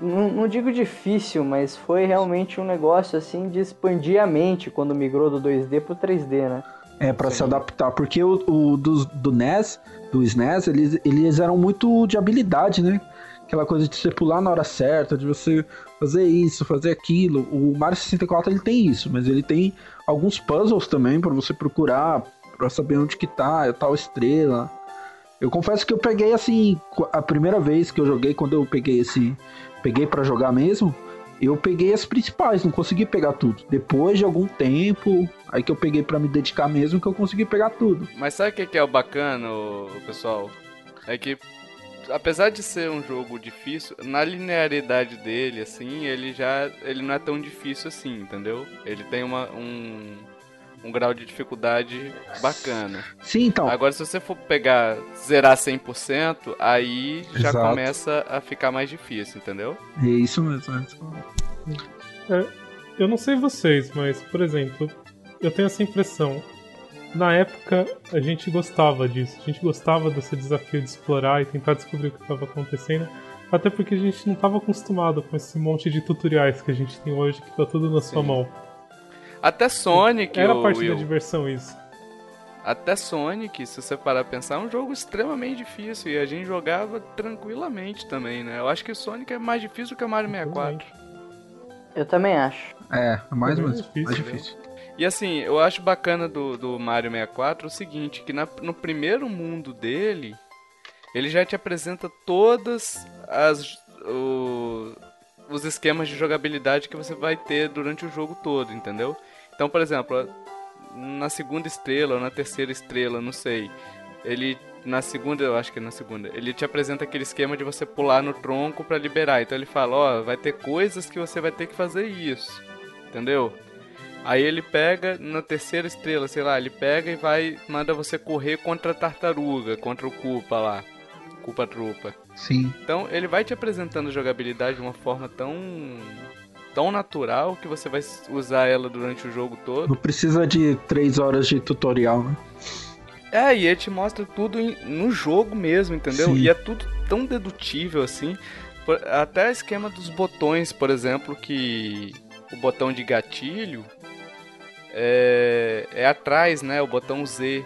não, não digo difícil, mas foi realmente um negócio assim de expandir a mente quando migrou do 2D pro 3D, né? É, pra se adaptar. Porque o, o do, NES, do SNES, eles, eles eram muito de habilidade, né? aquela coisa de você pular na hora certa, de você fazer isso, fazer aquilo. O Mario 64 ele tem isso, mas ele tem alguns puzzles também para você procurar, para saber onde que tá, tal estrela. Eu confesso que eu peguei assim, a primeira vez que eu joguei, quando eu peguei esse, peguei para jogar mesmo, eu peguei as principais, não consegui pegar tudo. Depois de algum tempo, aí que eu peguei para me dedicar mesmo, que eu consegui pegar tudo. Mas sabe o que é o bacana, pessoal? É que apesar de ser um jogo difícil, na linearidade dele, assim, ele já ele não é tão difícil assim, entendeu? Ele tem uma, um, um grau de dificuldade bacana. Sim, então. Agora, se você for pegar, zerar 100%, aí já Exato. começa a ficar mais difícil, entendeu? É isso mesmo. É, é eu não sei vocês, mas, por exemplo, eu tenho essa impressão na época a gente gostava disso. A gente gostava desse desafio de explorar e tentar descobrir o que estava acontecendo. Até porque a gente não estava acostumado com esse monte de tutoriais que a gente tem hoje, que tá tudo na Sim. sua mão. Até Sonic. Era parte Will. da diversão isso. Até Sonic, se você parar a pensar, é um jogo extremamente difícil e a gente jogava tranquilamente também, né? Eu acho que o Sonic é mais difícil que o Mario 64. Eu também acho. É, é mais, é mais, difícil, mais difícil. E assim, eu acho bacana do, do Mario 64 o seguinte, que na, no primeiro mundo dele, ele já te apresenta todas as o, os esquemas de jogabilidade que você vai ter durante o jogo todo, entendeu? Então, por exemplo, na segunda estrela ou na terceira estrela, não sei, ele na segunda, eu acho que é na segunda, ele te apresenta aquele esquema de você pular no tronco para liberar. Então ele fala, ó, oh, vai ter coisas que você vai ter que fazer isso. Entendeu? Aí ele pega na terceira estrela, sei lá, ele pega e vai manda você correr contra a tartaruga, contra o Culpa lá. Culpa Trupa. Sim. Então ele vai te apresentando a jogabilidade de uma forma tão tão natural que você vai usar ela durante o jogo todo. Não precisa de três horas de tutorial, né? É, e ele te mostra tudo no jogo mesmo, entendeu? Sim. E é tudo tão dedutível assim. Até o esquema dos botões, por exemplo, que o botão de gatilho é, é atrás, né? O botão Z.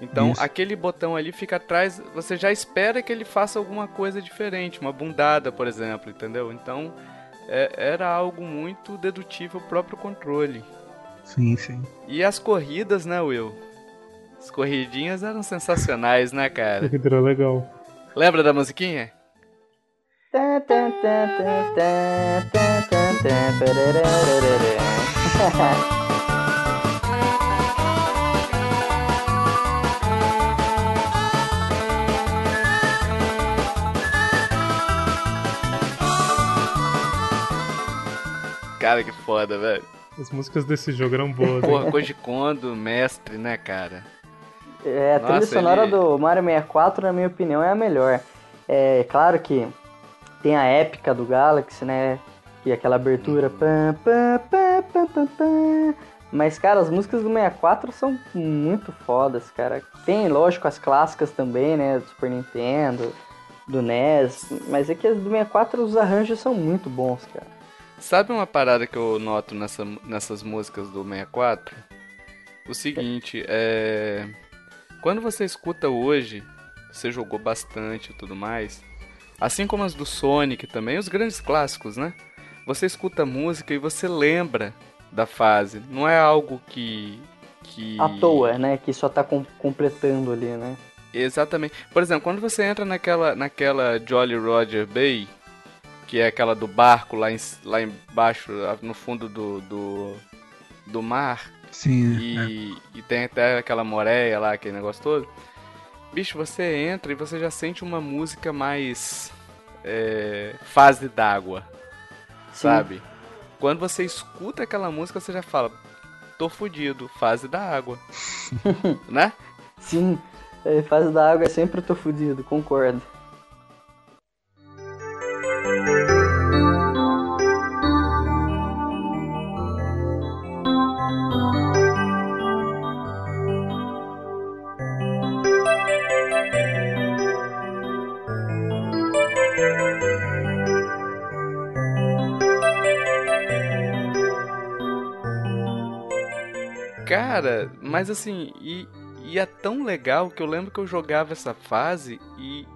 Então, Isso. aquele botão ali fica atrás, você já espera que ele faça alguma coisa diferente, uma bundada, por exemplo, entendeu? Então, é, era algo muito dedutível o próprio controle. Sim, sim. E as corridas, né, Will? As corridinhas eram sensacionais, né, cara? Era legal. Lembra da musiquinha? Cara, que foda, velho. As músicas desse jogo eram boas. Porra, <laughs> Koji Kondo, mestre, né, cara? É, a Nossa, trilha sonora ele... do Mario 64, na minha opinião, é a melhor. É claro que tem a épica do Galaxy, né? E aquela abertura. Pam, pam, pam, pam, pam, pam. Mas, cara, as músicas do 64 são muito fodas, cara. Tem, lógico, as clássicas também, né? Do Super Nintendo, do NES. Mas é que as do 64, os arranjos são muito bons, cara. Sabe uma parada que eu noto nessa, nessas músicas do 64? O seguinte, é. Quando você escuta hoje, você jogou bastante e tudo mais, assim como as do Sonic também, os grandes clássicos, né? Você escuta a música e você lembra da fase. Não é algo que. que... À toa, né? Que só tá com completando ali, né? Exatamente. Por exemplo, quando você entra naquela, naquela Jolly Roger Bay, que é aquela do barco lá, em, lá embaixo, no fundo do, do, do mar. Sim. E, é. e tem até aquela moreia lá, aquele negócio todo. Bicho, você entra e você já sente uma música mais. É, fase d'água. Sabe? Quando você escuta aquela música, você já fala: tô fudido, fase da água. <laughs> né? Sim, é, fase da água é sempre tô fudido, concordo. Cara, mas assim, e, e é tão legal que eu lembro que eu jogava essa fase e,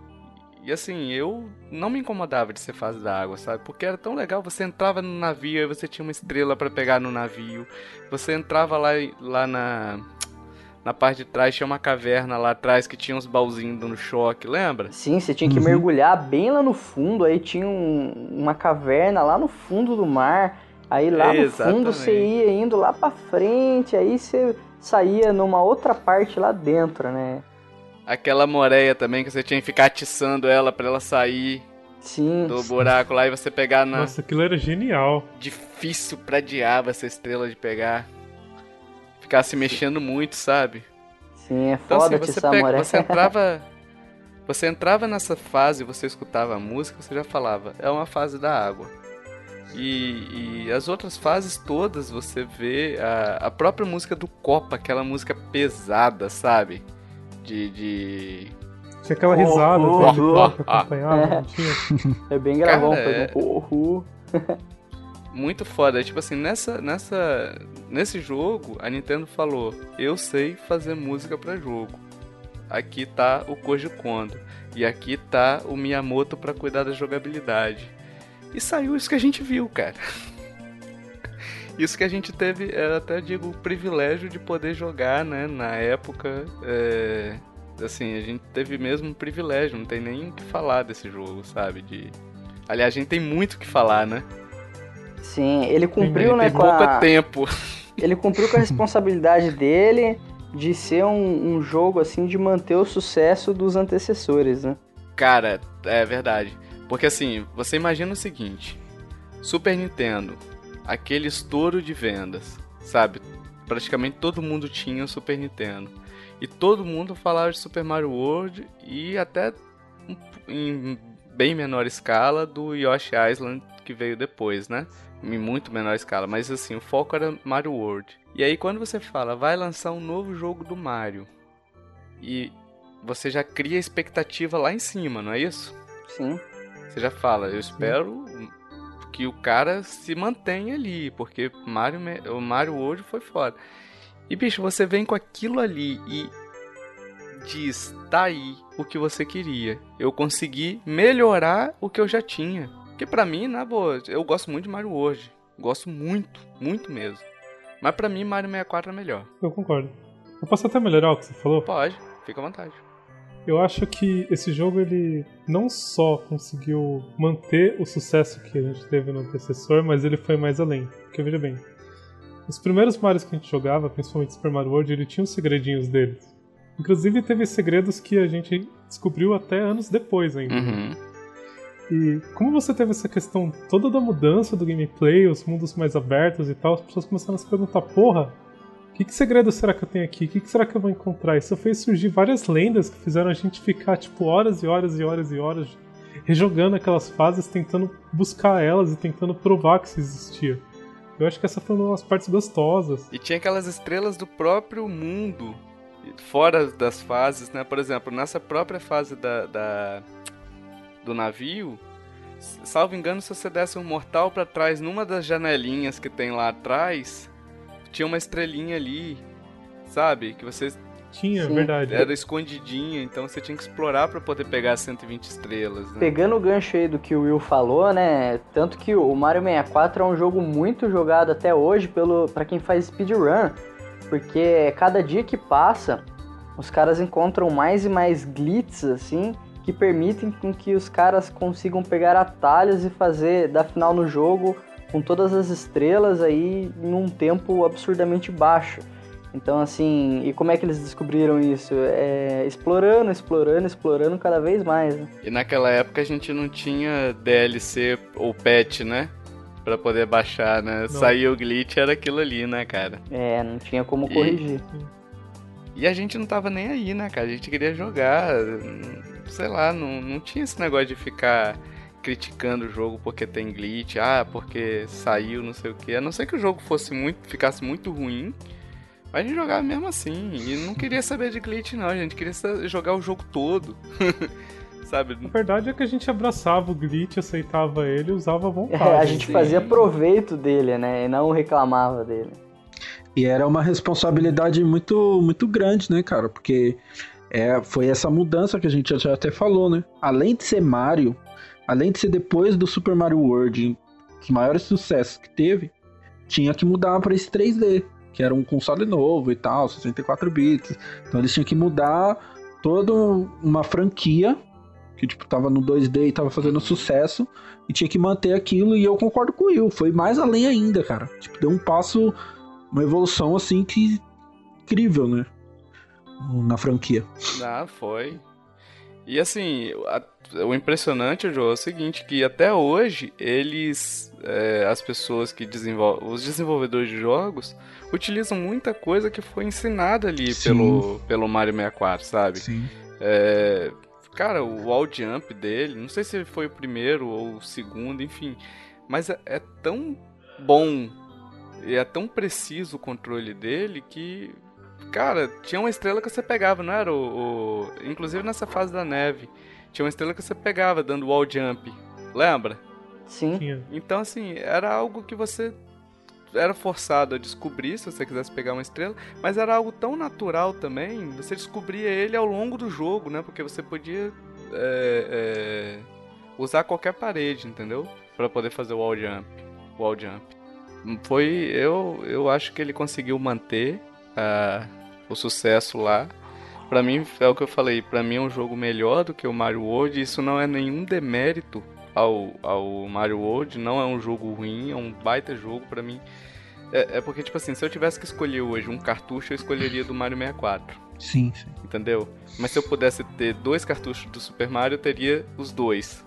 E assim, eu não me incomodava de ser fase da água, sabe? Porque era tão legal, você entrava no navio, aí você tinha uma estrela para pegar no navio. Você entrava lá, lá na na parte de trás tinha uma caverna lá atrás que tinha uns baúzinhos dando choque, lembra? Sim, você tinha que uhum. mergulhar bem lá no fundo, aí tinha um, uma caverna lá no fundo do mar. Aí lá no fundo você ia indo lá para frente, aí você saía numa outra parte lá dentro, né? Aquela moreia também que você tinha que ficar atiçando ela para ela sair sim, do sim. buraco lá e você pegar na. Nossa, aquilo era genial. Difícil pra diabo essa estrela de pegar. Ficar se mexendo muito, sabe? Sim, é então, foda assim, você, pega, você <laughs> entrava. Você entrava nessa fase, você escutava a música, você já falava, é uma fase da água. E, e, as outras fases todas você vê a, a própria música do Copa, aquela música pesada, sabe? De. de... Tinha aquela risada oh, oh, oh, oh. acompanhava, é. É bem gravão, Cara, é... um Muito foda. Tipo assim, nessa, nessa, nesse jogo, a Nintendo falou: Eu sei fazer música para jogo. Aqui tá o Koji Kondo. E aqui tá o Miyamoto para cuidar da jogabilidade. E saiu isso que a gente viu, cara. Isso que a gente teve, eu até digo, o privilégio de poder jogar, né? Na época, é, assim, a gente teve mesmo um privilégio, não tem nem o que falar desse jogo, sabe? De... Aliás, a gente tem muito o que falar, né? Sim, ele cumpriu, né, com a... tempo. Ele cumpriu com a responsabilidade dele de ser um, um jogo, assim, de manter o sucesso dos antecessores, né? Cara, é verdade. Porque assim, você imagina o seguinte: Super Nintendo, aquele estouro de vendas, sabe? Praticamente todo mundo tinha o Super Nintendo. E todo mundo falava de Super Mario World e até em bem menor escala do Yoshi Island que veio depois, né? Em muito menor escala, mas assim, o foco era Mario World. E aí quando você fala, vai lançar um novo jogo do Mario e você já cria expectativa lá em cima, não é isso? Sim. Você já fala, eu espero que o cara se mantenha ali, porque Mario, o Mario hoje foi foda. E bicho, você vem com aquilo ali e diz, tá aí o que você queria. Eu consegui melhorar o que eu já tinha. Porque pra mim, na boa, eu gosto muito de Mario hoje. Gosto muito, muito mesmo. Mas pra mim, Mario 64 é melhor. Eu concordo. Eu posso até melhorar o que você falou? Pode, fica à vontade. Eu acho que esse jogo ele não só conseguiu manter o sucesso que a gente teve no antecessor, mas ele foi mais além. Porque veja bem, os primeiros Marios que a gente jogava, principalmente Super Mario World, ele tinha os segredinhos deles. Inclusive teve segredos que a gente descobriu até anos depois ainda. Uhum. E como você teve essa questão toda da mudança do gameplay, os mundos mais abertos e tal, as pessoas começaram a se perguntar, porra, que, que segredo será que eu tenho aqui? O que, que será que eu vou encontrar? Isso fez surgir várias lendas que fizeram a gente ficar, tipo, horas e horas e horas e horas rejogando aquelas fases, tentando buscar elas e tentando provar que isso existia. Eu acho que essa foi uma das partes gostosas. E tinha aquelas estrelas do próprio mundo, fora das fases, né? Por exemplo, nessa própria fase da, da do navio, salvo engano, se você desse um mortal para trás numa das janelinhas que tem lá atrás, tinha uma estrelinha ali, sabe? Que você tinha, Sim. verdade. Era escondidinha, então você tinha que explorar para poder pegar as 120 estrelas. Né? Pegando o gancho aí do que o Will falou, né? Tanto que o Mario 64 é um jogo muito jogado até hoje pelo para quem faz speedrun, porque cada dia que passa, os caras encontram mais e mais glitches assim, que permitem com que os caras consigam pegar atalhos e fazer da final no jogo com todas as estrelas aí num tempo absurdamente baixo. Então, assim, e como é que eles descobriram isso? É, explorando, explorando, explorando cada vez mais. Né? E naquela época a gente não tinha DLC ou patch, né? Pra poder baixar, né? Não. Saiu o glitch, era aquilo ali, né, cara? É, não tinha como e... corrigir. E a gente não tava nem aí, né, cara? A gente queria jogar, sei lá, não, não tinha esse negócio de ficar criticando o jogo porque tem glitch, ah, porque saiu, não sei o que. A não ser que o jogo fosse muito, ficasse muito ruim, mas a gente jogava mesmo assim. E não queria saber de glitch, não. A gente queria jogar o jogo todo. <laughs> Sabe? A verdade é que a gente abraçava o glitch, aceitava ele e usava à vontade. <laughs> É, a gente Sim. fazia proveito dele, né? E não reclamava dele. E era uma responsabilidade muito, muito grande, né, cara? Porque É, foi essa mudança que a gente já até falou, né? Além de ser Mario, além de ser depois do Super Mario World, os maiores sucessos que teve, tinha que mudar para esse 3D, que era um console novo e tal, 64 bits. Então eles tinham que mudar toda uma franquia que tipo tava no 2D e tava fazendo sucesso e tinha que manter aquilo e eu concordo com o foi mais além ainda, cara. Tipo, deu um passo, uma evolução assim que incrível, né? Na franquia. Ah, foi. E assim, a, o impressionante, Joe, é o seguinte, que até hoje eles, é, as pessoas que desenvolvem, os desenvolvedores de jogos, utilizam muita coisa que foi ensinada ali pelo, pelo Mario 64, sabe? Sim. É, cara, o wall jump dele, não sei se foi o primeiro ou o segundo, enfim, mas é, é tão bom e é tão preciso o controle dele que Cara, tinha uma estrela que você pegava, não era o, o, Inclusive nessa fase da neve. Tinha uma estrela que você pegava dando wall jump. Lembra? Sim. Então, assim, era algo que você era forçado a descobrir se você quisesse pegar uma estrela, mas era algo tão natural também, você descobria ele ao longo do jogo, né? Porque você podia é, é, usar qualquer parede, entendeu? Para poder fazer o wall jump. Wall jump. Foi, eu, eu acho que ele conseguiu manter a, o sucesso lá. Para mim, é o que eu falei, para mim é um jogo melhor do que o Mario World. Isso não é nenhum demérito ao, ao Mario World, não é um jogo ruim, é um baita jogo para mim. É, é, porque, tipo assim, se eu tivesse que escolher hoje um cartucho, eu escolheria do Mario 64. Sim, sim. Entendeu? Mas se eu pudesse ter dois cartuchos do Super Mario, eu teria os dois.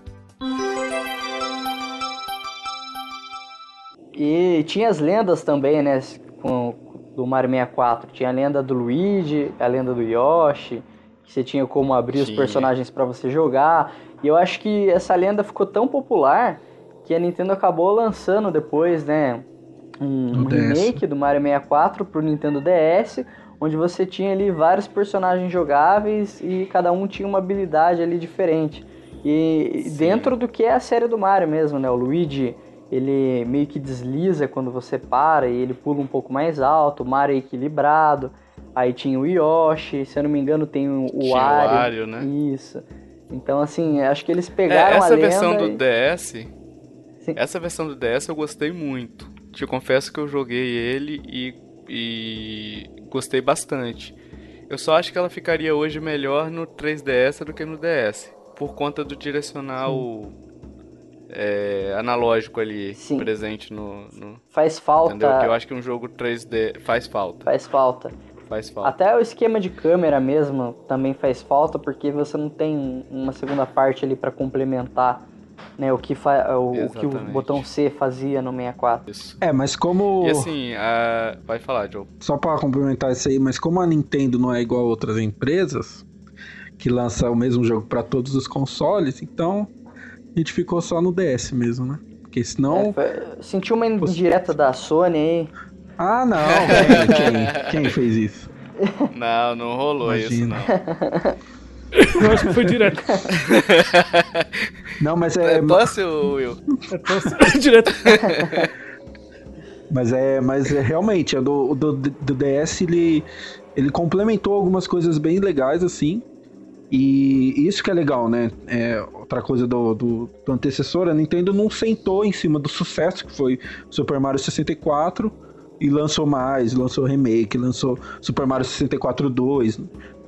E tinha as lendas também, né? Com, do Mario 64. Tinha a lenda do Luigi, a lenda do Yoshi, que você tinha como abrir os personagens para você jogar. E eu acho que essa lenda ficou tão popular que a Nintendo acabou lançando depois, né, um, um remake do Mario 64 pro Nintendo DS, onde você tinha ali vários personagens jogáveis e cada um tinha uma habilidade ali diferente. E Sim. dentro do que é a série do Mario mesmo, né? O Luigi ele meio que desliza quando você para e ele pula um pouco mais alto, o mar é equilibrado. Aí tinha o Yoshi, se eu não me engano tem o, o Wario, né? Isso. Então assim, acho que eles pegaram é, essa a versão do e... DS, Sim. essa versão do DS eu gostei muito. Te confesso que eu joguei ele e, e gostei bastante. Eu só acho que ela ficaria hoje melhor no 3DS do que no DS, por conta do direcional é, analógico ali Sim. presente no, no, Faz falta. Entendeu? Que eu acho que um jogo 3D faz falta. Faz falta. Faz falta. Até o esquema de câmera mesmo também faz falta, porque você não tem uma segunda parte ali para complementar né, o, que fa... o, que o botão C fazia no 64. Isso. É, mas como. E assim, a... vai falar, Joe. Só para complementar isso aí, mas como a Nintendo não é igual a outras empresas que lançam o mesmo jogo para todos os consoles, então a gente ficou só no DS mesmo, né? Porque senão. É, foi... Sentiu uma indireta da Sony aí. Ah, não. <laughs> quem, quem, quem, fez isso? Não, não rolou Imagina. isso, não. Eu acho que foi direto. Não, mas é. É tosse, Will? É tosse <laughs> direto. Mas é, mas é realmente, do, do, do DS ele, ele complementou algumas coisas bem legais, assim. E isso que é legal, né? É, outra coisa do, do, do, antecessor, a Nintendo não sentou em cima do sucesso que foi Super Mario 64 e lançou mais, lançou remake, lançou Super Mario 64 2.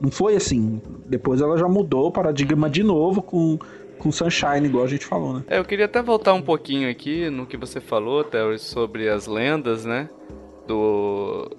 Não foi assim. Depois ela já mudou o paradigma de novo com, com Sunshine, igual a gente falou, né? É, eu queria até voltar um pouquinho aqui no que você falou, Theo, sobre as lendas, né? Do,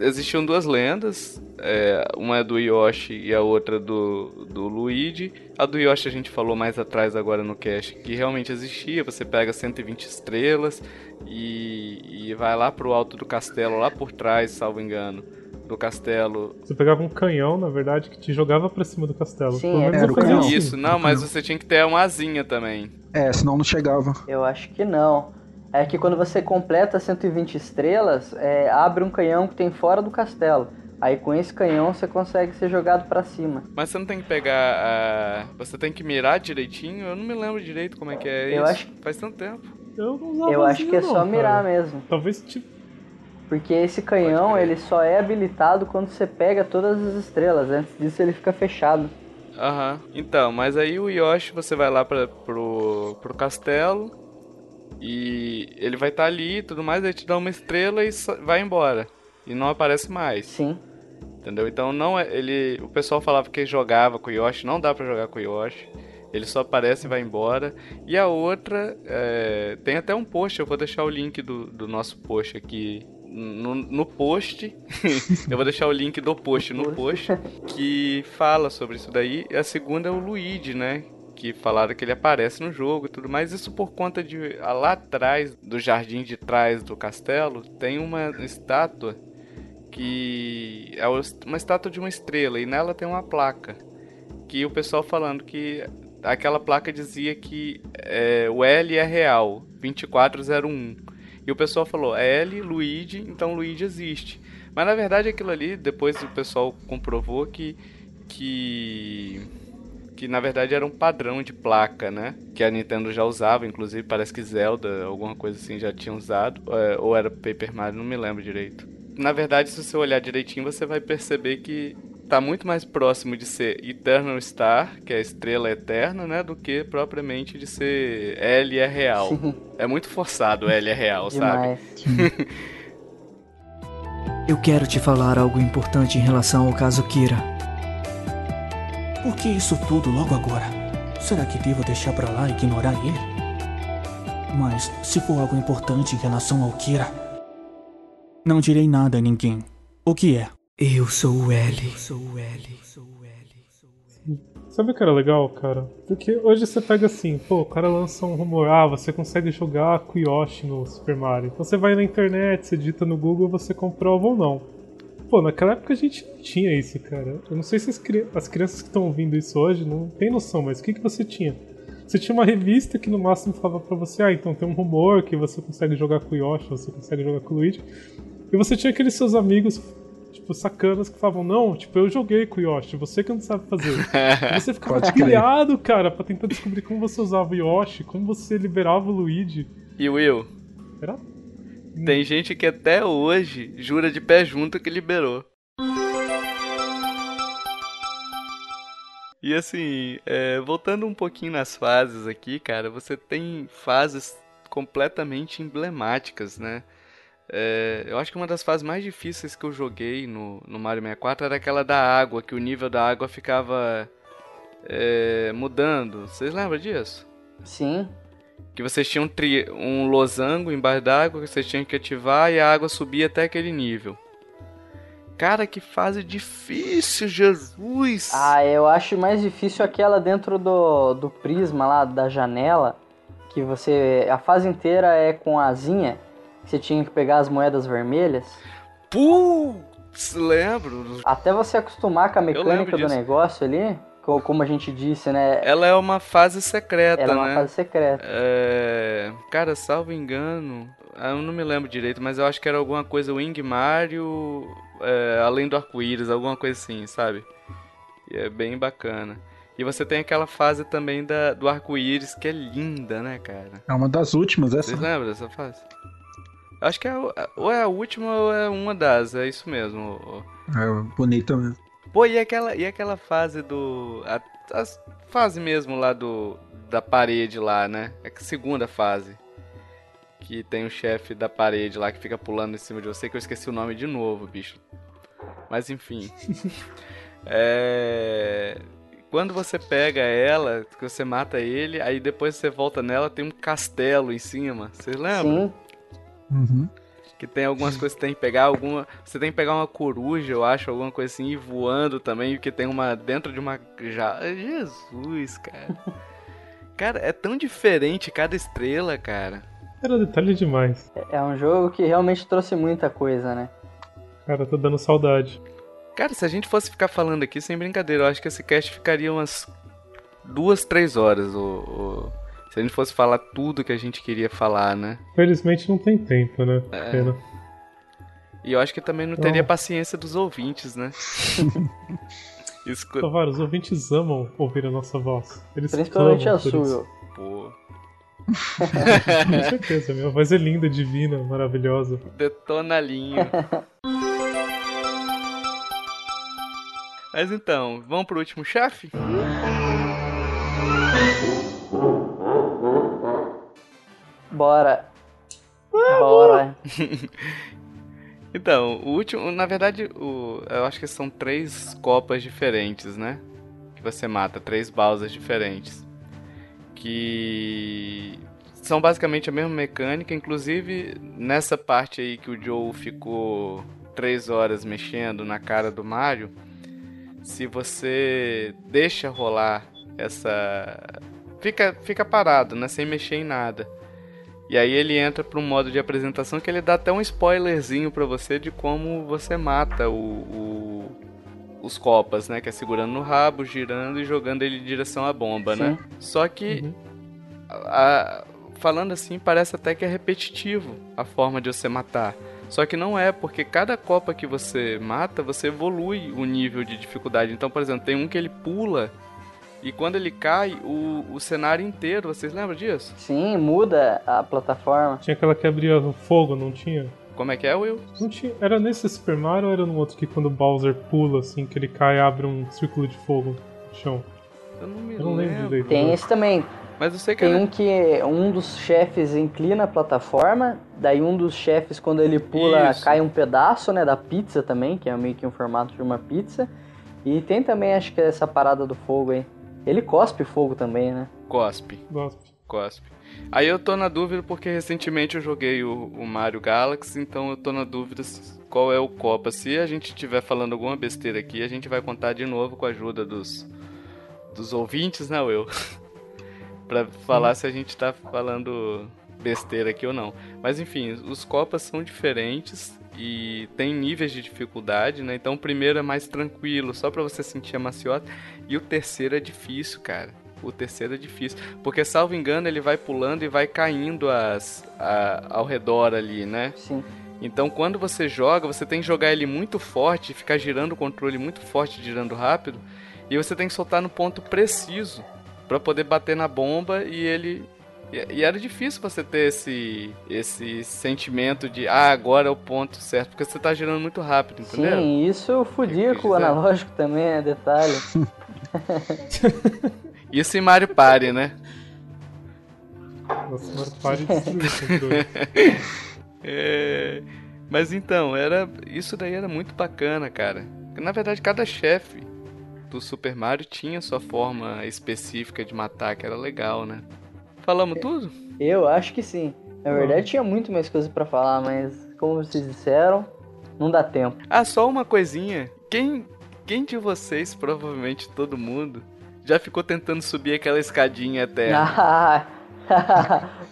existiam duas lendas, é, uma é do Yoshi e a outra do, do Luigi. A do Yoshi a gente falou mais atrás agora no cast, que realmente existia, você pega 120 estrelas e, e vai lá pro alto do castelo, lá por trás, salvo engano, do castelo. Você pegava um canhão, na verdade, que te jogava pra cima do castelo. Sim, era o canhão. Assim. Isso, não, mas você tinha que ter uma asinha também. É, senão não chegava. Eu acho que não é que quando você completa 120 estrelas, é, abre um canhão que tem fora do castelo. Aí com esse canhão você consegue ser jogado para cima. Mas você não tem que pegar. Uh, você tem que mirar direitinho? Eu não me lembro direito como é que é eu isso. Acho... Faz tanto tempo. Eu, não eu acho que é não, só cara. mirar mesmo. Talvez tipo. Porque esse canhão, ele só é habilitado quando você pega todas as estrelas. Antes disso, ele fica fechado. Aham. Então, mas aí o Yoshi, você vai lá pra, pro, pro castelo e ele vai estar ali e tudo mais, aí te dá uma estrela e vai embora. E não aparece mais. Sim. Entendeu? Então não é. Ele. O pessoal falava que jogava com o Yoshi, não dá pra jogar com o Yoshi. Ele só aparece e vai embora. E a outra, é, tem até um post, eu vou deixar o link do, do nosso post aqui no, no post. <laughs> eu vou deixar o link do post no post, que fala sobre isso daí. E a segunda é o Luigi, né? Que falaram que ele aparece no jogo e tudo mais. Isso por conta de. ah, Lá atrás, do jardim de trás do castelo, tem uma estátua que é uma estátua de uma estrela e nela tem uma placa que o pessoal falando que aquela placa dizia que é, o L é real 2401 e o pessoal falou é L Luigi então Luigi existe mas na verdade aquilo ali depois o pessoal comprovou que que que na verdade era um padrão de placa, né? Que a Nintendo já usava, inclusive parece que Zelda, alguma coisa assim, já tinha usado. é, Ou era Paper Mario, não me lembro direito. Na verdade, se você olhar direitinho, você vai perceber que tá muito mais próximo de ser Eternal Star, que é a estrela eterna, né? Do que propriamente de ser L é real. É muito forçado L é real, sabe? <laughs> Eu quero te falar algo importante em relação ao caso Kira. Por que isso tudo logo agora? Será que devo deixar pra lá e ignorar ele? Mas se for algo importante em relação ao Kira, não direi nada a ninguém. O que é? Eu sou o L. Sabe o que era legal, cara? Porque hoje você pega assim, pô, o cara lança um rumor, ah, você consegue jogar com Yoshi no Super Mario. Então você vai na internet, você digita no Google, você comprova ou não. Pô, naquela época a gente não tinha isso, cara. Eu não sei se as, cri- as crianças que estão ouvindo isso hoje não tem noção, mas o que, que você tinha? Você tinha uma revista que no máximo falava pra você, ah, então tem um rumor que você consegue jogar com o Yoshi, você consegue jogar com o Luigi. E você tinha aqueles seus amigos, tipo, sacanas que falavam, não, tipo, eu joguei com o Yoshi, você que não sabe fazer. <laughs> E você ficava pilhado, cara, pra tentar descobrir como você usava o Yoshi, como você liberava o Luigi. E Will, Era tem gente que até hoje jura de pé junto que liberou. E assim, é, voltando um pouquinho nas fases aqui, cara, você tem fases completamente emblemáticas, né? É, eu acho que uma das fases mais difíceis que eu joguei no, no Mario 64 era aquela da água, que o nível da água ficava é, mudando. Vocês lembram disso? Sim. Que vocês tinham um, tri- um losango embaixo d'água que vocês tinham que ativar e a água subia até aquele nível. Cara, que fase difícil, Jesus! Ah, eu acho mais difícil aquela dentro do, do prisma lá, da janela, que você. A fase inteira é com a asinha, que você tinha que pegar as moedas vermelhas. Putz, lembro. Até você acostumar com a mecânica do negócio ali, como a gente disse, né? Ela é uma fase secreta, Era uma né? fase secreta. É... Cara, salvo engano, ah, eu não me lembro direito, mas eu acho que era alguma coisa Wing Mario, é, além do arco-íris, alguma coisa assim, sabe? E é bem bacana. E você tem aquela fase também da, do arco-íris que é linda, né, cara? É uma das últimas, essa. Vocês lembram dessa fase? Acho que é, o- ou é a última ou é uma das, é isso mesmo. É bonita mesmo. Pô, e aquela, e aquela fase do. A, a fase mesmo lá do. Da parede lá, né? É a segunda fase. Que tem o chefe da parede lá que fica pulando em cima de você, que eu esqueci o nome de novo, bicho. Mas enfim. <laughs> é. Quando você pega ela, que você mata ele, aí depois você volta nela, tem um castelo em cima. Vocês lembram? Sim. Uhum. Que tem algumas coisas que você tem que pegar, alguma. Você tem que pegar uma coruja, eu acho, alguma coisa assim, e voando também, que tem uma. dentro de uma. Já... Jesus, cara. <laughs> Cara, é tão diferente cada estrela, cara. Era detalhe demais. É um jogo que realmente trouxe muita coisa, né? Cara, tô dando saudade. Cara, se a gente fosse ficar falando aqui, sem brincadeira, eu acho que esse cast ficaria umas duas, três horas. O, o- Se a gente fosse falar tudo que a gente queria falar, né? Felizmente não tem tempo, né? É. Pena. E eu acho que também não teria paciência dos ouvintes, né? <laughs> Escu... Tovar, os ouvintes amam ouvir a nossa voz. Eles Principalmente a por sua. Pô. Com certeza, minha voz é linda, divina, maravilhosa. Detonalinho. <laughs> Mas então, vamos pro último chefe? Bora. Bora. <laughs> então, o último, na verdade, o, eu acho que são três copas diferentes, né? Que você mata, três Bowsers diferentes. Que são basicamente a mesma mecânica, inclusive nessa parte aí que o Joe ficou três horas mexendo na cara do Mario, se você deixa rolar essa. Fica, fica parado, né? Sem mexer em nada. E aí ele entra para um modo de apresentação que ele dá até um spoilerzinho para você de como você mata o, o, os copas, né? Que é segurando no rabo, girando e jogando ele em direção à bomba, né? Sim. né? Só que uhum. a, falando assim parece até que é repetitivo a forma de você matar. Só que não é, porque cada copa que você mata, você evolui o nível de dificuldade. Então, por exemplo, tem um que ele pula e quando ele cai, o, o cenário inteiro, vocês lembram disso? Sim, muda a plataforma. Tinha aquela que abria fogo, não tinha? Como é que é, Will? Não tinha. Era nesse Super Mario ou era no outro que quando o Bowser pula, assim, que ele cai e abre um círculo de fogo no chão? Eu não me eu não lembro, lembro direito. Tem esse também. Mas eu sei que Tem um que um dos chefes inclina a plataforma, daí um dos chefes, quando ele pula, Isso. cai um pedaço, né, da pizza também, que é meio que um formato de uma pizza. E tem também, acho que essa parada do fogo aí. Ele cospe fogo também, né? Cospe. Cospe. Cospe. Aí eu tô na dúvida porque recentemente eu joguei o, o, Mario Galaxy, então eu tô na dúvida qual é o Copa. Se a gente estiver falando alguma besteira aqui, a gente vai contar de novo com a ajuda dos, dos ouvintes, né, Will? <laughs> para falar se a gente tá falando besteira aqui ou não. Mas enfim, os copas são diferentes e tem níveis de dificuldade, né? Então o primeiro é mais tranquilo, só para você sentir a maciota, e o terceiro é difícil, cara. O terceiro é difícil, porque salvo engano ele vai pulando e vai caindo as, a, ao redor ali, né? Sim. Então quando você joga, você tem que jogar ele muito forte, ficar girando o controle muito forte, girando rápido, e você tem que soltar no ponto preciso para poder bater na bomba e ele e, era difícil você ter esse esse sentimento de ah, agora é o ponto certo, porque você tá girando muito rápido, entendeu? Sim, isso fudia com o analógico também, é detalhe. <laughs> isso em Mario Party, né? Nossa, Mario Party destruiu <laughs> é... Mas então, era isso daí era muito bacana, cara. Na verdade, cada chefe do Super Mario tinha sua forma específica de matar, que era legal, né? Falamos tudo? Eu acho que sim. Na verdade, tinha muito mais coisa para falar, mas como vocês disseram, não dá tempo. Ah, só uma coisinha. Quem, quem de vocês, provavelmente todo mundo, já ficou tentando subir aquela escadinha até? <laughs>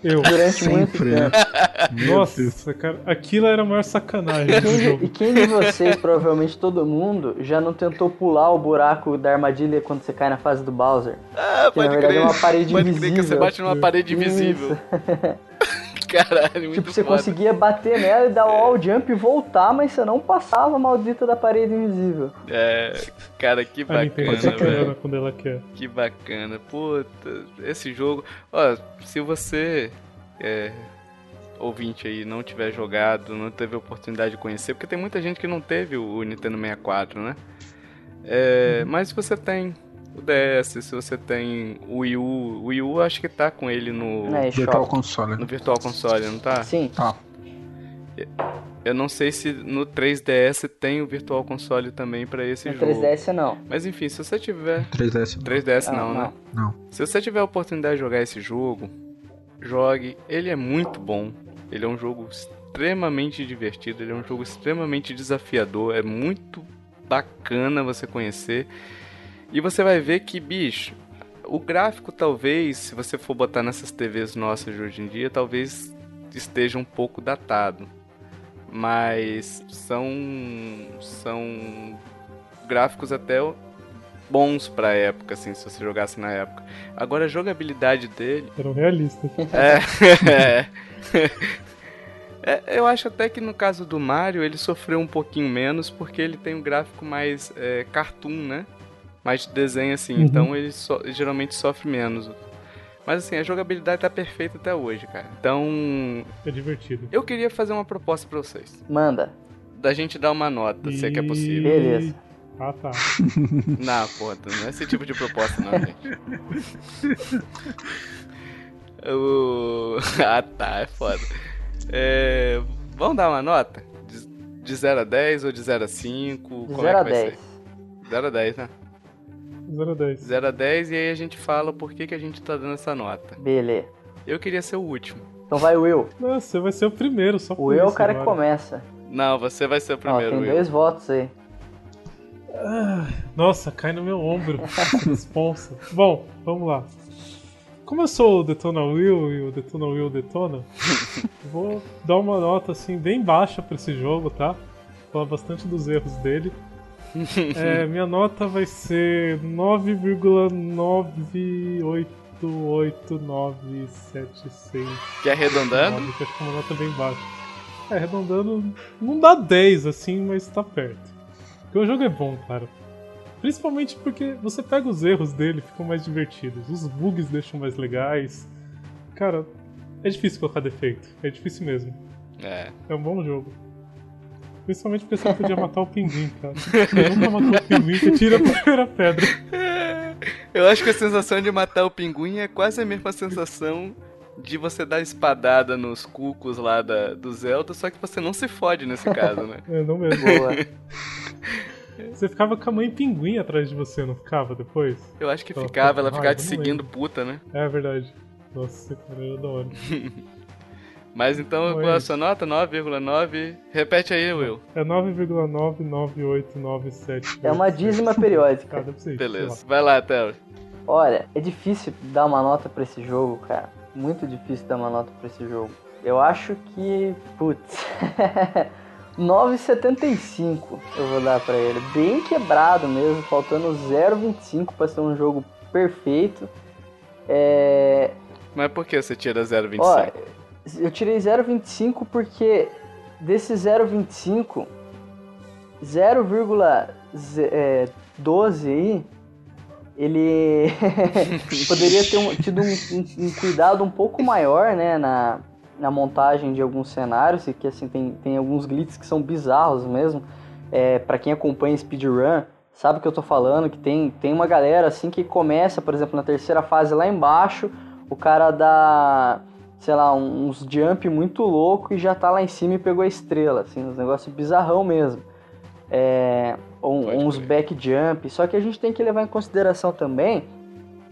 Eu. Durante muito tempo. Nossa, cara, aquilo era a maior sacanagem. e quem de vocês, provavelmente todo mundo, já não tentou pular o buraco da armadilha quando você cai na fase do Bowser? Ah, que, pode na verdade crer. é uma parede pode invisível. Crer que você bate numa parede invisível. <laughs> Caralho, muito Tipo, você foda. conseguia bater nela e dar o all jump e voltar, mas você não passava a maldita da parede invisível. É, cara, que é bacana, velho. quando ela quer. Que bacana. Puta, esse jogo. Ó, se você é, ouvinte aí não tiver jogado, não teve a oportunidade de conhecer, porque tem muita gente que não teve o Nintendo 64, né? É, Mas se você tem o DS, se você tem o Wii U, o Wii U acho que tá com ele no, É, Virtual. Console. no Virtual Console, não tá? Sim. Tá. Eu não sei se no 3DS tem o Virtual Console também pra esse No jogo. 3DS não. Mas enfim, se você tiver 3DS. 3DS não, Ah, né? Não. Se você tiver a oportunidade de jogar esse jogo, jogue. Ele é muito bom. Ele é um jogo extremamente divertido, ele é um jogo extremamente desafiador, é muito bacana você conhecer. E você vai ver que, bicho, o gráfico talvez, se você for botar nessas TVs nossas de hoje em dia, talvez esteja um pouco datado. Mas são são gráficos até bons pra época, assim, se você jogasse na época. Agora a jogabilidade dele Eram realistas. <laughs> é, é, eu acho até que no caso do Mario ele sofreu um pouquinho menos porque ele tem um gráfico mais é, cartoon, né? Mais de desenho assim, Uhum. então ele so- geralmente sofre menos. Mas assim, a jogabilidade tá perfeita até hoje, cara. Então. É divertido. Eu queria fazer uma proposta pra vocês. Manda. Da gente dar uma nota, se é que é possível. Beleza. Ah, tá. <laughs> Não, porra, não é esse tipo de proposta, não, gente. <laughs> o... <laughs> Ah, tá, é foda. É... Vamos dar uma nota? De- De 0 a 10 ou de 0 a 5? De Como 0 é a que vai 10. ser? 0 a 10, né? 0 a 10. 0 a 10 e aí a gente fala por que, que a gente tá dando essa nota. Beleza. Eu queria ser o último. Então vai o Will. Não, você vai ser o primeiro, só O por Will é o cara que agora. começa. Não, você vai ser o Ó, primeiro, tem Will. dois votos aí. Nossa, cai no meu ombro. <laughs> Responsa. Bom, vamos lá. Como eu sou o Detona Will e o Detona Will detona, eu <laughs> vou dar uma nota assim bem baixa pra esse jogo, tá? Falar bastante dos erros dele. <laughs> É, minha nota vai ser 9,988976. Que arredondando? Que acho que é uma nota bem baixa. É, arredondando, não dá 10 assim, mas tá perto. Porque o jogo é bom, cara. Principalmente porque você pega os erros dele, ficam mais divertidos. Os bugs deixam mais legais. Cara, é difícil colocar defeito. É difícil mesmo. É. É um bom jogo. Principalmente porque você não podia matar o pinguim, cara. Você nunca matou o pinguim, você tira a primeira pedra. <laughs> Eu acho que a sensação de matar o pinguim é quase a mesma sensação de você dar espadada nos cucos lá da, do Zelda, só que você não se fode nesse caso, né? <laughs> É, não mesmo. Boa. <laughs> Você ficava com a mãe pinguim atrás de você, não ficava depois? Eu acho que Ela ficava, ela ficava ficava com te seguindo lembro. puta, né? É verdade. Nossa, cara, era da hora. Mas então, é a sua nota? 9,9. Repete aí, Will. É 9,99897. É uma dízima periódica. Cara, Beleza. Vai lá, Theo. Olha, é difícil dar uma nota pra esse jogo, cara. Muito difícil dar uma nota pra esse jogo. Eu acho que. Putz. <laughs> 9,75 eu vou dar pra ele. Bem quebrado mesmo, faltando 0,25 pra ser um jogo perfeito. É. Mas por que você tira Ó, 0,25? Eu tirei 0,25 porque desse 0,25, 0,12 aí, ele <laughs> poderia ter um- tido um, um- um cuidado um pouco maior, né, na, na montagem de alguns cenários, e que assim, tem, tem alguns glitches que são bizarros mesmo. É, para quem acompanha speedrun, sabe o que eu tô falando, que tem, tem uma galera assim que começa, por exemplo, na terceira fase lá embaixo, o cara dá, sei lá, uns jump muito louco e já tá lá em cima e pegou a estrela, assim, uns negócios bizarrão mesmo. É, um- uns crer. back jump, só que a gente tem que levar em consideração também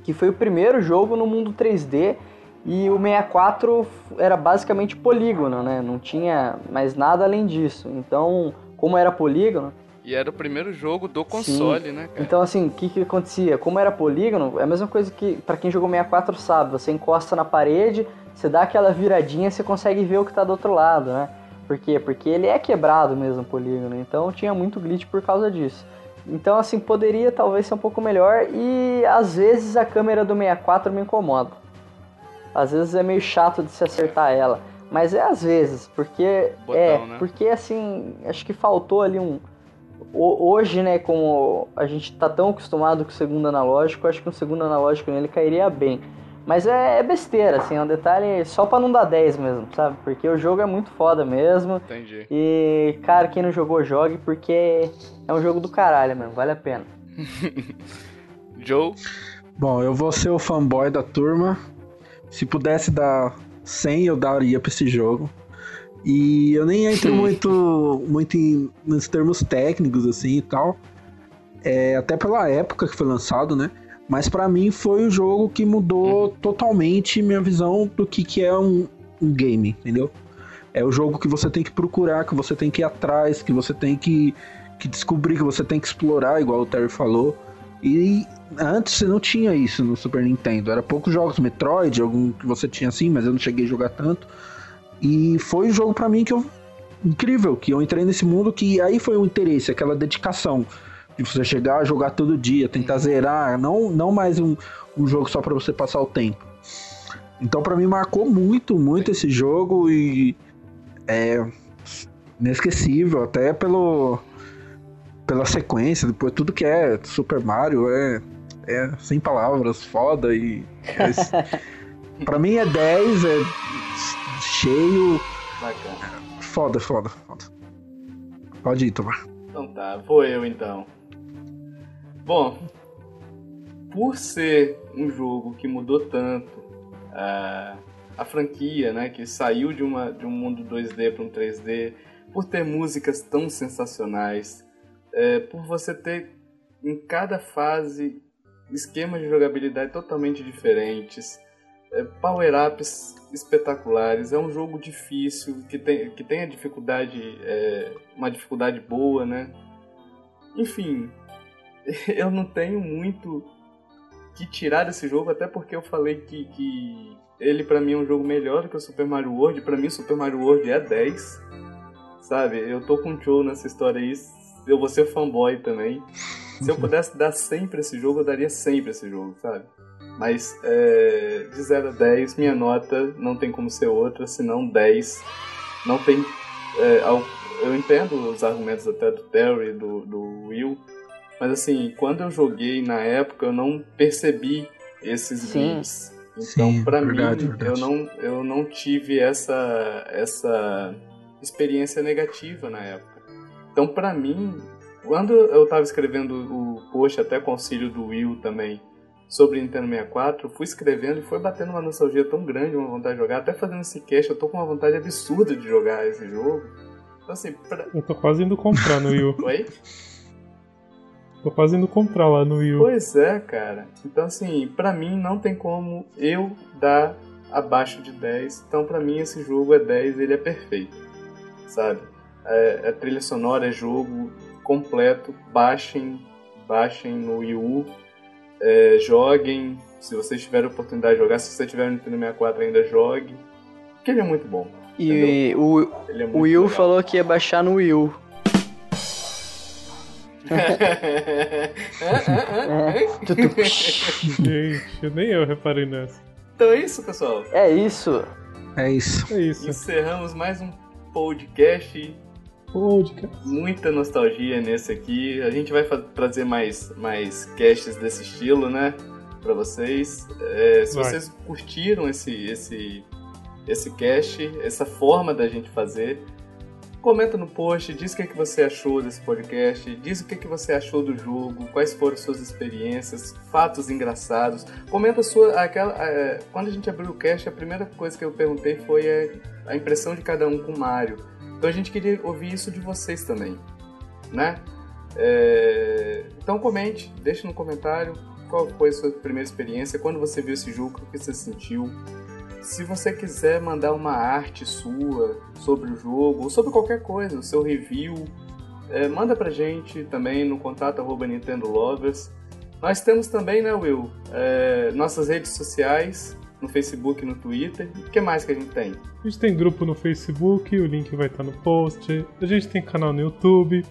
que foi o primeiro jogo no mundo 3D e o 64 era basicamente polígono, né? Não tinha mais nada além disso. Então, como era polígono, E era o primeiro jogo do console, né, cara? então, assim, o que, que acontecia? Como era polígono, é a mesma coisa que, pra quem jogou 64 sabe, você encosta na parede, você dá aquela viradinha, você consegue ver o que tá do outro lado, né? Por quê? Porque ele é quebrado mesmo, o polígono, então tinha muito glitch por causa disso. Então, assim, poderia talvez ser um pouco melhor e às vezes a câmera do 64 me incomoda. Às vezes é meio chato de se acertar ela. Mas é às vezes, porque. Botão, é, né? porque assim, acho que faltou ali um. ho- Hoje, né, como a gente tá tão acostumado com o segundo analógico, acho que um segundo analógico nele cairia bem. Mas é, é besteira, assim, é um detalhe só pra não dar 10 mesmo, sabe? Porque o jogo é muito foda mesmo. Entendi. E, cara, quem não jogou, jogue, porque é um jogo do caralho mesmo, vale a pena. <laughs> Joe, Bom, eu vou ser o fanboy da turma. Se pudesse dar 100, eu daria pra esse jogo. E eu nem entro <laughs> muito, muito em, nos termos técnicos, assim e tal. É, até pela época que foi lançado, né? Mas pra mim foi o jogo que mudou totalmente minha visão do que, que é um, um game, entendeu? É o jogo que você tem que procurar, que você tem que ir atrás, que você tem que, que descobrir, que você tem que explorar, igual o Terry falou. E antes você não tinha isso no Super Nintendo. Era poucos jogos Metroid, algum que você tinha assim, mas eu não cheguei a jogar tanto. E foi um jogo pra mim que eu incrível, que eu entrei nesse mundo que aí foi o interesse, aquela dedicação de você chegar a jogar todo dia, tentar zerar, não não mais um, um jogo só pra você passar o tempo. Então pra mim marcou muito, muito esse jogo e é inesquecível até pelo pela sequência, depois tudo que é Super Mario é, é sem palavras, foda e é, <laughs> Pra mim é 10, é cheio. Bacana. Foda, foda, foda. Pode ir, Tomar. Então tá, vou eu então. Bom, por ser um jogo que mudou tanto a, a franquia, né, que saiu de, uma, de um mundo 2D para um 3D, por ter músicas tão sensacionais, é, por você ter em cada fase esquemas de jogabilidade totalmente diferentes, é, power-ups espetaculares. É um jogo difícil, que tem, que tem a dificuldade, é, uma dificuldade boa, né? Enfim, <laughs> eu não tenho muito que tirar desse jogo, até porque eu falei que, que ele para mim é um jogo melhor do que o Super Mario World. Para mim, o Super Mario World é 10. Sabe? Eu tô com o Joe nessa história aí. Eu vou ser fanboy também. Se eu <laughs> pudesse dar 100 pra esse jogo, eu daria 100 pra esse jogo, sabe? Mas é, de 0 a 10, minha nota não tem como ser outra, senão 10. Não tem. É, eu entendo os argumentos até do Terry, do, do Will, mas assim, quando eu joguei na época, eu não percebi esses bugs. Então, para mim, verdade. eu não eu não tive essa essa experiência negativa na época. Então, para mim, quando eu tava escrevendo o post até com auxílio do Will também sobre Nintendo 64, fui escrevendo e foi batendo uma nostalgia tão grande, uma vontade de jogar. Até fazendo esse cast, eu tô com uma vontade absurda de jogar esse jogo. Então, assim, pra... Eu tô quase indo comprar no Wii U. Oi? <laughs> Tô quase indo comprar lá no Wii U. Pois é, cara. Então, assim, pra mim não tem como eu dar abaixo de 10. Então, pra mim, esse jogo é 10, ele é perfeito. Sabe? É, é trilha sonora, é jogo completo. Baixem, baixem no Wii U é, joguem, se vocês tiverem oportunidade de jogar, se você tiver no Nintendo 64 ainda jogue, porque ele é muito bom. E o, é o Will legal. falou que ia baixar no Wii U. Gente, nem eu reparei nessa. Então é isso, pessoal. É isso. É isso. É isso. Encerramos mais um podcast podcast. Muita nostalgia nesse aqui. A gente vai trazer mais, mais casts desse estilo, né? Pra vocês. É, se vai. vocês curtiram esse, esse, esse cast, essa forma da gente fazer, comenta no post, diz o que, é que você achou desse podcast, diz o que, é que você achou do jogo, quais foram suas experiências, fatos engraçados. Comenta sua. Aquela, é, quando a gente abriu o cast, a primeira coisa que eu perguntei foi a, a impressão de cada um com o Mario. Então a gente queria ouvir isso de vocês também, né? É... Então comente, deixe no comentário qual foi a sua primeira experiência, quando você viu esse jogo, o que você sentiu. Se você quiser mandar uma arte sua sobre o jogo, ou sobre qualquer coisa, o seu review, é, manda pra gente também no contato arroba Nintendo Lovers. Nós temos também, né, Will, é, nossas redes sociais, no Facebook no Twitter. O que mais que a gente tem? A gente tem grupo no Facebook, o link vai estar no post. A gente tem canal no YouTube.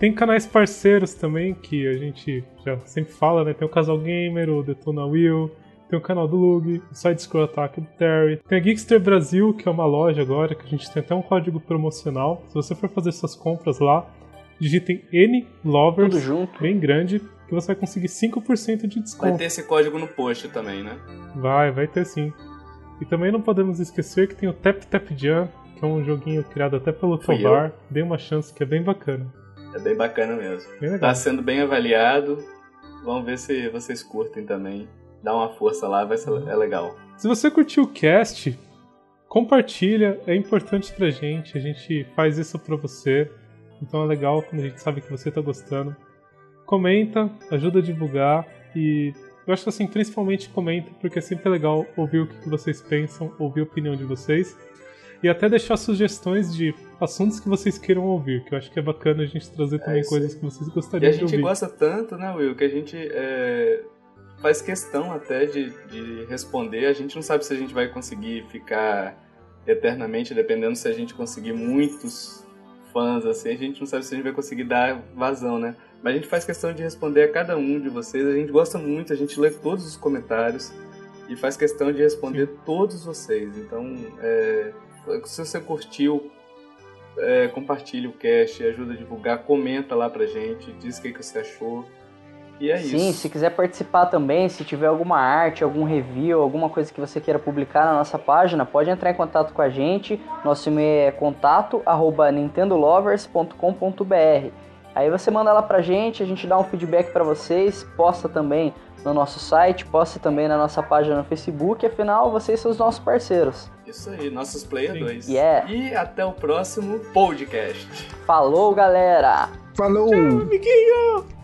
Tem canais parceiros também, que a gente já sempre fala, né? Tem o Casal Gamer, o Detona Will, tem o canal do Lug, o Side Scroll Attack do Terry. Tem a Geekster Brasil, que é uma loja agora, que a gente tem até um código promocional. Se você for fazer suas compras lá, digitem N Lovers, bem grande, que você vai conseguir 5% de desconto. Vai ter esse código no post também, né? Vai, vai ter sim. E também não podemos esquecer que tem o Tap Tap Jam, que é um joguinho criado até pelo Tobar. Dê uma chance que é bem bacana. É bem bacana mesmo. Bem legal. Tá sendo bem avaliado. Vamos ver se vocês curtem também. Dá uma força lá, vai ser é legal. Se você curtiu o cast, compartilha, é importante pra gente. A gente faz isso pra você. Então é legal quando a gente sabe que você tá gostando comenta, ajuda a divulgar e eu acho assim, principalmente comenta, porque é sempre legal ouvir o que vocês pensam, ouvir a opinião de vocês e até deixar sugestões de assuntos que vocês queiram ouvir, que eu acho que é bacana a gente trazer também é coisas que vocês gostariam de ouvir. E a gente gosta tanto, né, Will, que a gente é, faz questão até de, de responder. A gente não sabe se a gente vai conseguir ficar eternamente, dependendo se a gente conseguir muitos fãs, assim, a gente não sabe se a gente vai conseguir dar vazão, né? Mas a gente faz questão de responder a cada um de vocês. A gente gosta muito, a gente lê todos os comentários e faz questão de responder Sim. todos vocês. Então, é, se você curtiu, é, compartilhe o cast, ajuda a divulgar, comenta lá pra gente, diz o que, que você achou. E é Sim, isso. se quiser participar também, se tiver alguma arte, algum review, alguma coisa que você queira publicar na nossa página, pode entrar em contato com a gente. Nosso e-mail é contato arroba nintendolovers.com.br. Aí você manda lá pra gente, a gente dá um feedback pra vocês, posta também no nosso site, posta também na nossa página no Facebook, afinal vocês são os nossos parceiros. Isso aí, nossos Player 2. Yeah. E até o próximo podcast. Falou, galera! Falou! Amiguinho!